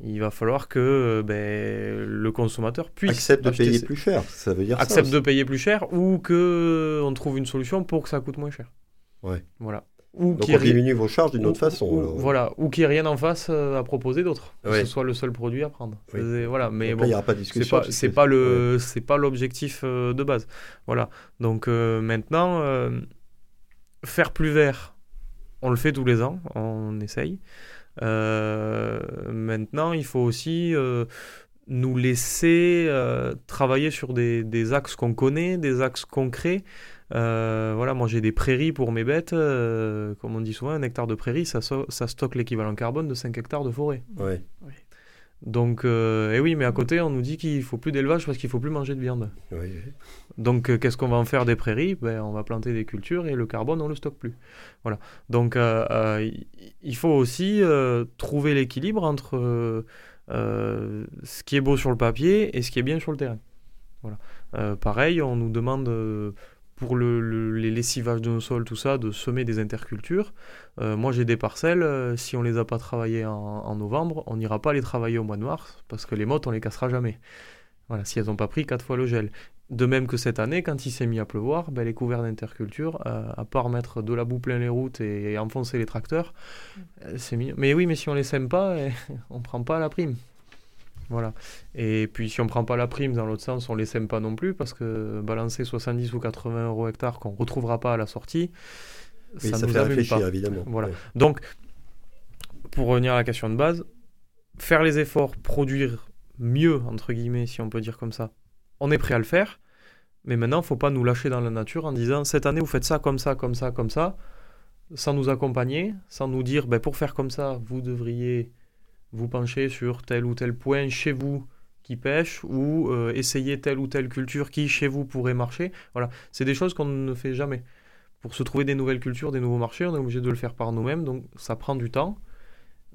Il va falloir que euh, ben, le consommateur puisse accepte de payer plus cher. Ça veut dire accepte de payer plus cher ou que on trouve une solution pour que ça coûte moins cher. Ouais. Voilà. Ou Donc on diminue vos charges d'une autre façon. voilà, ou qu'il n'y ait rien en face euh, à proposer d'autre, que ce soit le seul produit à prendre. Voilà, mais bon, il n'y aura pas de discussion. C'est pas, le, c'est pas l'objectif euh, de base. Voilà. Donc maintenant, faire plus vert, on le fait tous les ans, on essaye. Euh, maintenant, il faut aussi euh, nous laisser euh, travailler sur des, axes qu'on connaît, des axes concrets. voilà, moi j'ai des prairies pour mes bêtes. comme on dit souvent, un hectare de prairie, ça, ça stocke l'équivalent carbone de 5 hectares de forêt. Ouais. Donc, eh oui, mais à côté, on nous dit qu'il faut plus d'élevage parce qu'il faut plus manger de viande. Donc, qu'est-ce qu'on va en faire des prairies? Ben, On va planter des cultures et le carbone, on le stocke plus. Voilà. Donc, il faut aussi euh, trouver l'équilibre entre euh, euh, ce qui est beau sur le papier et ce qui est bien sur le terrain. Voilà. pareil, on nous demande pour le, les lessivages de nos sols, tout ça, de semer des intercultures. moi, j'ai des parcelles, si on les a pas travaillées en, en novembre, on n'ira pas les travailler au mois de mars, parce que les mottes, on les cassera jamais. Voilà, si elles n'ont pas pris quatre fois le gel. De même que cette année, quand il s'est mis à pleuvoir, ben, les couverts d'interculture, euh, à part mettre de la boue plein les routes et, enfoncer les tracteurs, mm. euh, c'est mis. Mais oui, mais si on les sème pas, eh, on prend pas la prime. Voilà. Et puis si on prend pas la prime dans l'autre sens, on les sème pas non plus parce que balancer 70 ou 80 euros hectare qu'on retrouvera pas à la sortie, ça, nous fait réfléchir, évidemment. Voilà. Donc, pour revenir à la question de base, faire les efforts, produire mieux, entre guillemets, si on peut dire comme ça, on est prêt à le faire. Mais maintenant, il ne faut pas nous lâcher dans la nature en disant cette année, vous faites ça, comme ça, comme ça, comme ça, sans nous accompagner, sans nous dire ben, pour faire comme ça, vous devriez vous pencher sur tel ou tel point chez vous qui pêche ou euh, essayer telle ou telle culture qui chez vous pourrait marcher. Voilà, c'est des choses qu'on ne fait jamais. Pour se trouver des nouvelles cultures, des nouveaux marchés, on est obligé de le faire par nous-mêmes, donc ça prend du temps.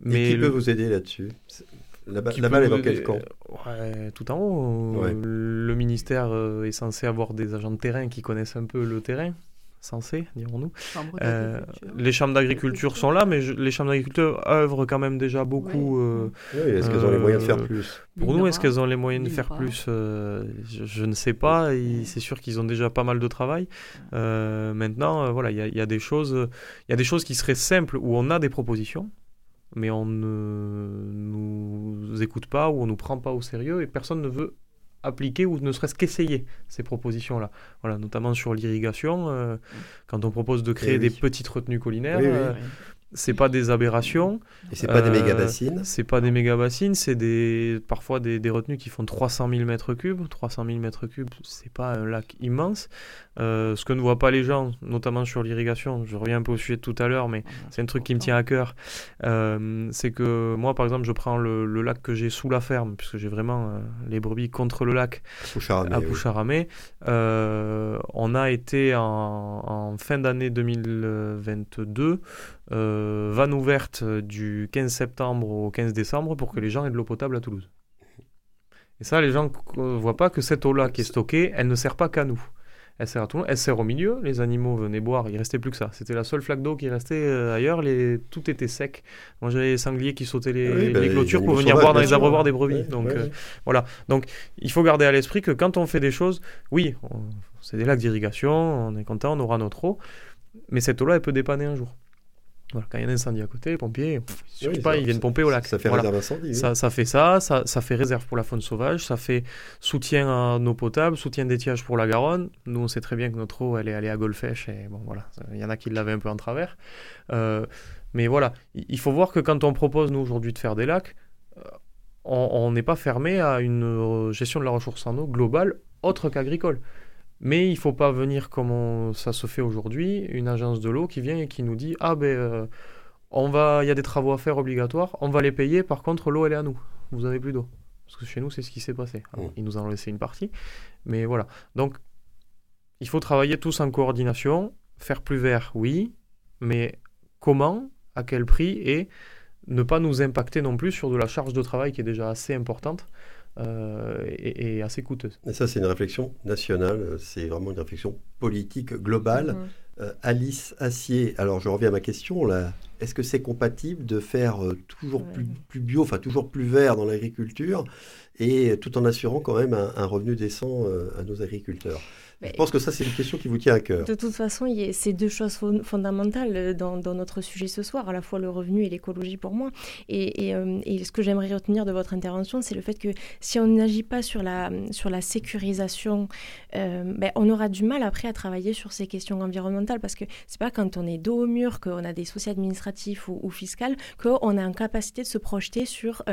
Mais Et qui peut vous aider là-dessus? La, balle est dans quel camp Tout en haut. Le ministère euh, est censé avoir des agents de terrain qui connaissent un peu le terrain. Censé, dirons-nous. Euh, les chambres d'agriculture sont là, mais les chambres d'agriculture œuvrent quand même déjà beaucoup. Euh, est-ce qu'elles ont les moyens de faire plus Pour nous, est-ce qu'elles ont les moyens de faire plus je, ne sais pas. C'est sûr qu'ils ont déjà pas mal de travail. maintenant, voilà, il y, y, a des choses, il y a des choses qui seraient simples où on a des propositions mais on ne nous écoute pas ou on ne nous prend pas au sérieux et personne ne veut appliquer ou ne serait-ce qu'essayer ces propositions-là. Voilà, notamment sur l'irrigation, euh, quand on propose de créer eh des petites retenues collinaires, euh, c'est pas des aberrations. Et c'est pas des méga bassines. Euh, c'est pas des méga bassines, c'est des parfois des, des, retenues qui font 300 000 mètres cubes. 300 000 mètres cubes, c'est pas un lac immense. Euh, ce que ne voient pas les gens, notamment sur l'irrigation, je reviens un peu au sujet de tout à l'heure, mais c'est un truc qui me tient à cœur. Euh, c'est que moi, par exemple, je prends le, lac que j'ai sous la ferme, puisque j'ai vraiment les brebis contre le lac à Poucharamé. on a été en, en fin d'année 2022 euh, vanne ouverte du 15 septembre au 15 décembre pour que les gens aient de l'eau potable à Toulouse. Et ça, les gens ne voient pas que cette eau-là qui est stockée, elle ne sert pas qu'à nous. Elle sert à tout le monde. Elle sert au milieu. Les animaux venaient boire. Il restait plus que ça. C'était la seule flaque d'eau qui restait euh, ailleurs. Les... Tout était sec. Moi, j'avais les sangliers qui sautaient les, ben, clôtures pour venir boire dans les abreuvoirs des brebis. Donc, euh, voilà. Donc, il faut garder à l'esprit que quand on fait des choses, oui, c'est des lacs d'irrigation. On est content, on aura notre eau. Mais cette eau-là, elle peut dépanner un jour quand il y a un incendie à côté, les pompiers, ils, pas, ils viennent pomper au lac. Ça fait réserve incendie. Ça, ça, fait ça, ça, ça, fait réserve pour la faune sauvage, ça fait soutien à nos potables, soutien d'étiage pour la Garonne. Nous, on sait très bien que notre eau, elle est allée à Golfech, et bon, voilà, il y en a qui l'avaient un peu en travers. Euh, mais voilà, il faut voir que quand on propose, nous, aujourd'hui, de faire des lacs, euh, on n'est pas fermé à une euh, gestion de la ressource en eau globale autre qu'agricole. Mais il ne faut pas venir comme ça se fait aujourd'hui, une agence de l'eau qui vient et qui nous dit Ah ben, euh, on va, il y a des travaux à faire obligatoires, on va les payer, par contre, l'eau, elle est à nous. Vous n'avez plus d'eau. Parce que chez nous, c'est ce qui s'est passé. Mmh. ils nous en ont laissé une partie. Mais voilà. Donc, il faut travailler tous en coordination. Faire plus vert, oui. Mais comment, à quel prix et ne pas nous impacter non plus sur de la charge de travail qui est déjà assez importante. Euh, et, assez coûteuse. Et ça, c'est une réflexion nationale, c'est vraiment une réflexion politique globale. Mhm. Euh, Alice Assier, alors je reviens à ma question là. Est-ce que c'est compatible de faire euh, toujours plus, plus, bio, enfin toujours plus vert dans l'agriculture, et tout en assurant quand même un, revenu décent à nos agriculteurs? Je pense que ça, c'est une question qui vous tient à cœur. De toute façon, il y a ces deux choses fondamentales euh, dans, notre sujet ce soir, à la fois le revenu et l'écologie pour moi. Et, euh, ce que j'aimerais retenir de votre intervention, c'est le fait que si on n'agit pas sur la, sur la sécurisation, euh, ben, on aura du mal après à travailler sur ces questions environnementales parce que c'est pas quand on est dos au mur, qu'on a des soucis administratifs ou, ou fiscaux, qu'on a une capacité de se projeter sur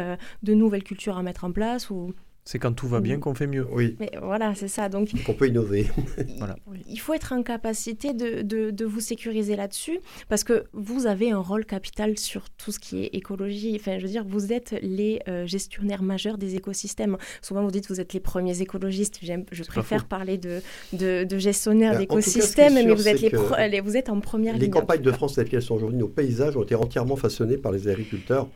de nouvelles cultures à mettre en place ou c'est quand tout va bien qu'on fait mieux. Oui. Mais voilà, c'est ça. Donc, on peut innover. voilà. Il faut être en capacité de, de, vous sécuriser là-dessus parce que vous avez un rôle capital sur tout ce qui est écologie. Enfin, je veux dire, vous êtes les euh, gestionnaires majeurs des écosystèmes. Souvent, vous dites que vous êtes les premiers écologistes. Je préfère parler de, de, gestionnaires d'écosystèmes, mais vous êtes, les, vous êtes en première ligne. Les campagnes de France telles qu'elles sont aujourd'hui, nos paysages ont été entièrement façonnés par les agriculteurs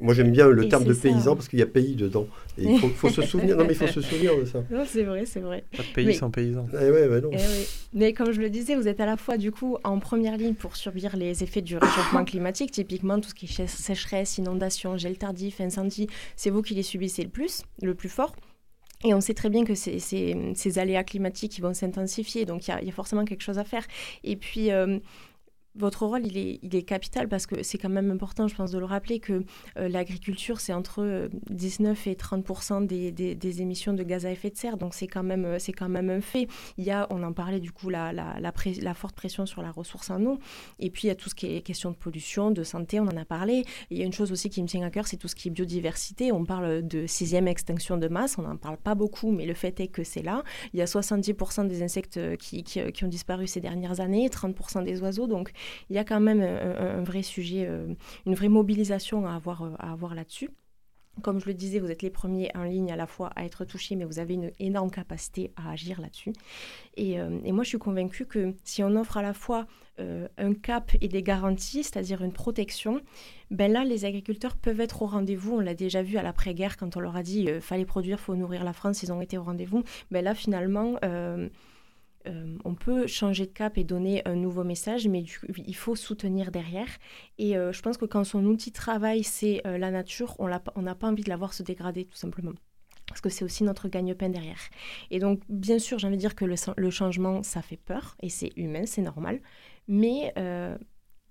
moi, j'aime bien le terme de paysan parce qu'il y a pays dedans. Et il faut, se souvenir. Non, mais il faut se souvenir de ça. c'est vrai, c'est vrai. Pas de pays sans paysan. Eh ouais, bah non. Eh mais comme je le disais, vous êtes à la fois du coup en première ligne pour subir les effets du réchauffement climatique. Typiquement, tout ce qui est sécheresse, inondation, gel tardif, incendie, c'est vous qui les subissez le plus, le plus fort. Et on sait très bien que ces, ces, aléas climatiques vont s'intensifier, donc il y, a forcément quelque chose à faire. Et puis, euh, votre rôle, il est, capital parce que c'est quand même important, je pense, de le rappeler que euh, l'agriculture, c'est entre 19 euh, et 30 des, des, émissions de gaz à effet de serre. Donc, c'est quand, même, euh, quand même un fait. Il y a, on en parlait du coup, la, la, forte pression sur la ressource en eau. Et puis, il y a tout ce qui est question de pollution, de santé, on en a parlé. il y a une chose aussi qui me tient à cœur, c'est tout ce qui est biodiversité. On parle de sixième extinction de masse. On n'en parle pas beaucoup, mais le fait est que c'est là. Il y a 70% des insectes qui, qui, qui ont disparu ces dernières années, 30% des oiseaux. Donc, il y a quand même un, vrai sujet, euh, une vraie mobilisation à avoir, euh, à avoir là-dessus. Comme je le disais, vous êtes les premiers en ligne à la fois à être touchés, mais vous avez une énorme capacité à agir là-dessus. Et, euh, moi, je suis convaincue que si on offre à la fois un cap et des garanties, c'est-à-dire une protection, ben là, les agriculteurs peuvent être au rendez-vous. On l'a déjà vu à l'après-guerre, quand on leur a dit fallait produire, faut nourrir la France, ils ont été au rendez-vous. Ben là, finalement euh, on peut changer de cap et donner un nouveau message, mais il faut soutenir derrière. Et euh, je pense que quand son outil de travail, c'est euh, la nature, on n'a pas envie de la voir se dégrader, tout simplement. Parce que c'est aussi notre gagne-pain derrière. Et donc, bien sûr, j'ai envie de dire que le, changement, ça fait peur, et c'est humain, c'est normal. Mais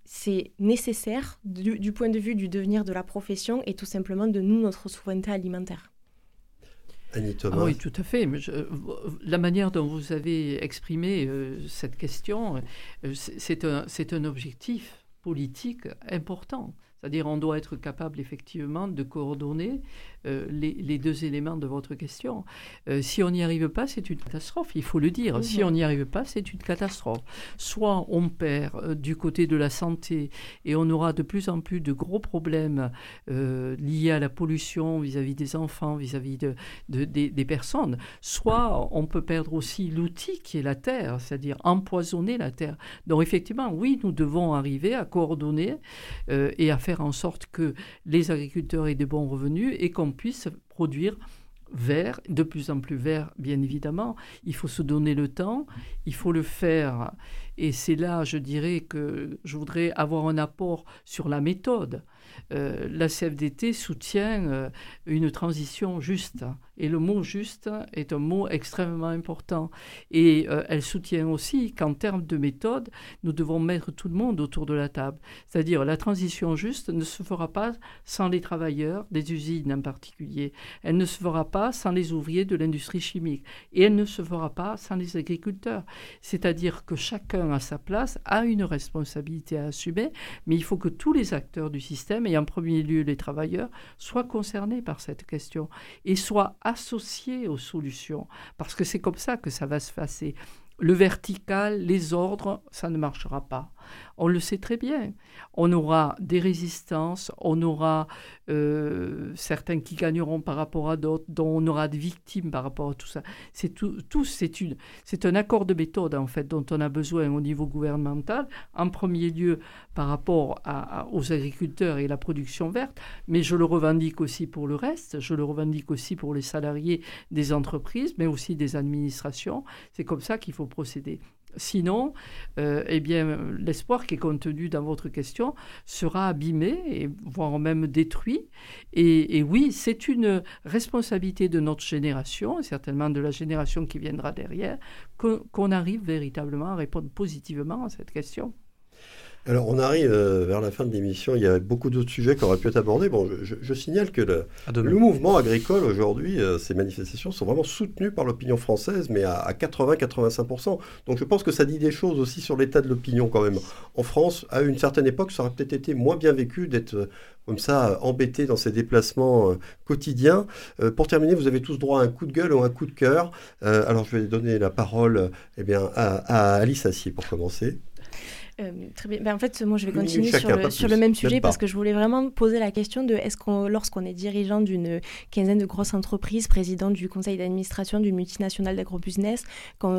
c'est nécessaire du, point de vue du devenir de la profession et tout simplement de nous, notre souveraineté alimentaire. Ah oui, tout à fait. la manière dont vous avez exprimé euh, cette question, euh, c'est un, un objectif politique important. C'est-à-dire on doit être capable effectivement de coordonner euh, les, deux éléments de votre question. Euh, si on n'y arrive pas, c'est une catastrophe, il faut le dire. Si on n'y arrive pas, c'est une catastrophe. Soit on perd euh, du côté de la santé et on aura de plus en plus de gros problèmes liés à la pollution vis-à-vis des enfants, vis-à-vis de, des, personnes. Soit on peut perdre aussi l'outil qui est la terre, c'est-à-dire empoisonner la terre. Donc effectivement, oui, nous devons arriver à coordonner et à faire en sorte que les agriculteurs aient de bons revenus et qu'on puisse produire vert, de plus en plus vert, bien évidemment. Il faut se donner le temps, il faut le faire. Et c'est là, je dirais, que je voudrais avoir un apport sur la méthode. Euh, la CFDT soutient euh, une transition juste. Et le mot juste est un mot extrêmement important. Et euh, elle soutient aussi qu'en termes de méthode, nous devons mettre tout le monde autour de la table. C'est-à-dire la transition juste ne se fera pas sans les travailleurs des usines en particulier. Elle ne se fera pas sans les ouvriers de l'industrie chimique. Et elle ne se fera pas sans les agriculteurs. C'est-à-dire que chacun à sa place a une responsabilité à assumer, mais il faut que tous les acteurs du système, et en premier lieu les travailleurs, soient concernés par cette question et soient associés aux solutions, parce que c'est comme ça que ça va se passer. Le vertical, les ordres, ça ne marchera pas. On le sait très bien. On aura des résistances, on aura euh, certains qui gagneront par rapport à d'autres, dont on aura des victimes par rapport à tout ça. C'est tout, un accord de méthode en fait dont on a besoin au niveau gouvernemental. En premier lieu par rapport aux agriculteurs et la production verte, mais je le revendique aussi pour le reste. Je le revendique aussi pour les salariés des entreprises, mais aussi des administrations. C'est comme ça qu'il faut procéder. Sinon, euh, eh l'espoir qui est contenu dans votre question sera abîmé, voire même détruit. Et, oui, c'est une responsabilité de notre génération, et certainement de la génération qui viendra derrière, qu'on arrive véritablement à répondre positivement à cette question. Alors, on arrive euh, vers la fin de l'émission. Il y a beaucoup d'autres sujets qui auraient pu être abordés. Bon, je, signale que le, le mouvement agricole aujourd'hui, euh, ces manifestations sont vraiment soutenues par l'opinion française, mais à, 80-85%. Donc, je pense que ça dit des choses aussi sur l'état de l'opinion quand même. En France, à une certaine époque, ça aurait peut-être été moins bien vécu d'être euh, comme ça embêté dans ces déplacements quotidiens. pour terminer, vous avez tous droit à un coup de gueule ou un coup de cœur. alors, je vais donner la parole eh bien, à, à Alice Assier pour commencer. Euh, très bien. Ben, en fait, moi, je vais continuer sur, le, sur le, même sujet parce que je voulais vraiment poser la question de est-ce qu'on, lorsqu'on est dirigeant d'une quinzaine de grosses entreprises, président du conseil d'administration d'une multinationale d'agrobusiness,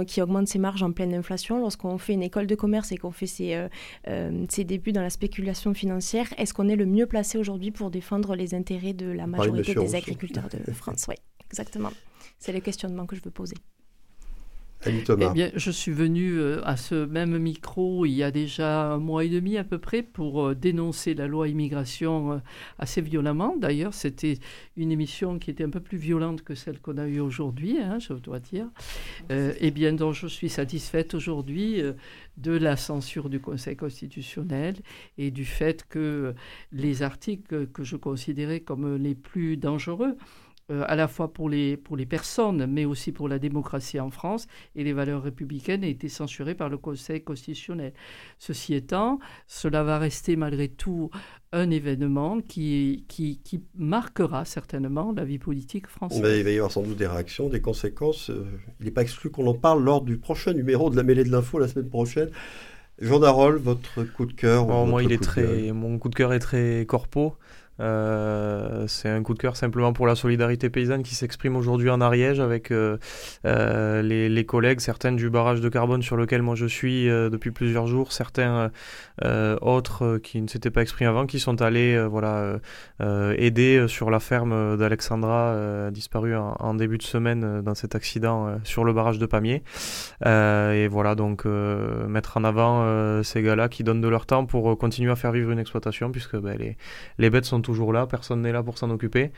qui augmente ses marges en pleine inflation, lorsqu'on fait une école de commerce et qu'on fait ses, euh, euh, ses, débuts dans la spéculation financière, est-ce qu'on est le mieux placé aujourd'hui pour défendre les intérêts de la majorité des agriculteurs de France? Oui, exactement. C'est le questionnement que je veux poser. Eh bien, je suis venu euh, à ce même micro il y a déjà un mois et demi à peu près pour euh, dénoncer la loi immigration euh, assez violemment. D'ailleurs, c'était une émission qui était un peu plus violente que celle qu'on a eue aujourd'hui, hein, je dois dire. eh bien, donc, je suis satisfaite aujourd'hui de la censure du Conseil constitutionnel et du fait que les articles que je considérais comme les plus dangereux euh, à la fois pour les, pour les personnes, mais aussi pour la démocratie en France, et les valeurs républicaines a été censurées par le Conseil constitutionnel. Ceci étant, cela va rester malgré tout un événement qui, qui, qui marquera certainement la vie politique française. il va y avoir sans doute des réactions, des conséquences. Euh, il n'est pas exclu qu'on en parle lors du prochain numéro de la mêlée de l'info la semaine prochaine. Jean Darol, votre coup de cœur Moi, il est très, mon coup de cœur est très corpo. Euh, c'est un coup de cœur simplement pour la solidarité paysanne qui s'exprime aujourd'hui en Ariège avec euh, euh, les, collègues, certaines du barrage de carbone sur lequel moi je suis depuis plusieurs jours, certains autres qui ne s'étaient pas exprimés avant, qui sont allés voilà, aider sur la ferme d'Alexandra disparue en, début de semaine dans cet accident sur le barrage de Pamiers. et voilà, donc mettre en avant ces gars-là qui donnent de leur temps pour continuer à faire vivre une exploitation puisque ben, les, les bêtes sont toujours là, personne n'est là pour s'en occuper.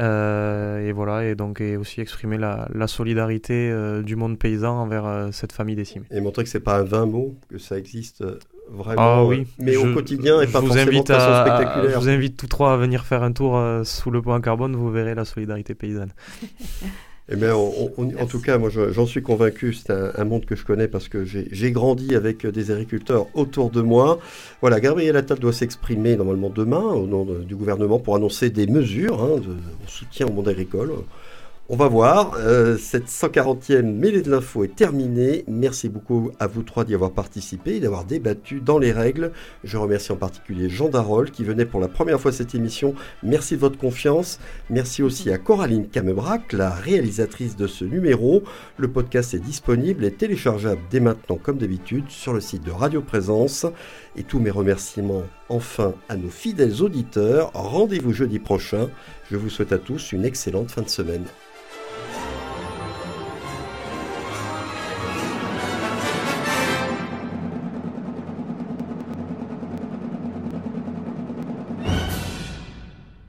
Euh, et voilà, et donc et aussi exprimer la, solidarité euh, du monde paysan envers euh, cette famille décimée. Et montrer que c'est pas un vain mot, que ça existe vraiment, ah, oui. mais au quotidien et pas vous forcément invite de façon spectaculaire. je vous invite tous trois à venir faire un tour sous le point carbone, vous verrez la solidarité paysanne. Eh bien, en tout cas, moi, j'en suis convaincu. C'est un, monde que je connais parce que j'ai grandi avec des agriculteurs autour de moi. Voilà, Gabriel Attal doit s'exprimer normalement demain au nom du gouvernement pour annoncer des mesures hein, de soutien au monde agricole. On va voir. Euh, cette 140e mêlée de l'info est terminée. Merci beaucoup à vous trois d'y avoir participé et d'avoir débattu dans les règles. Je remercie en particulier Jean Darol qui venait pour la première fois à cette émission. Merci de votre confiance. Merci aussi à Coraline Camebrac, la réalisatrice de ce numéro. Le podcast est disponible et téléchargeable dès maintenant comme d'habitude sur le site de Radio Présence. Et tous mes remerciements enfin à nos fidèles auditeurs. Rendez-vous jeudi prochain. Je vous souhaite à tous une excellente fin de semaine.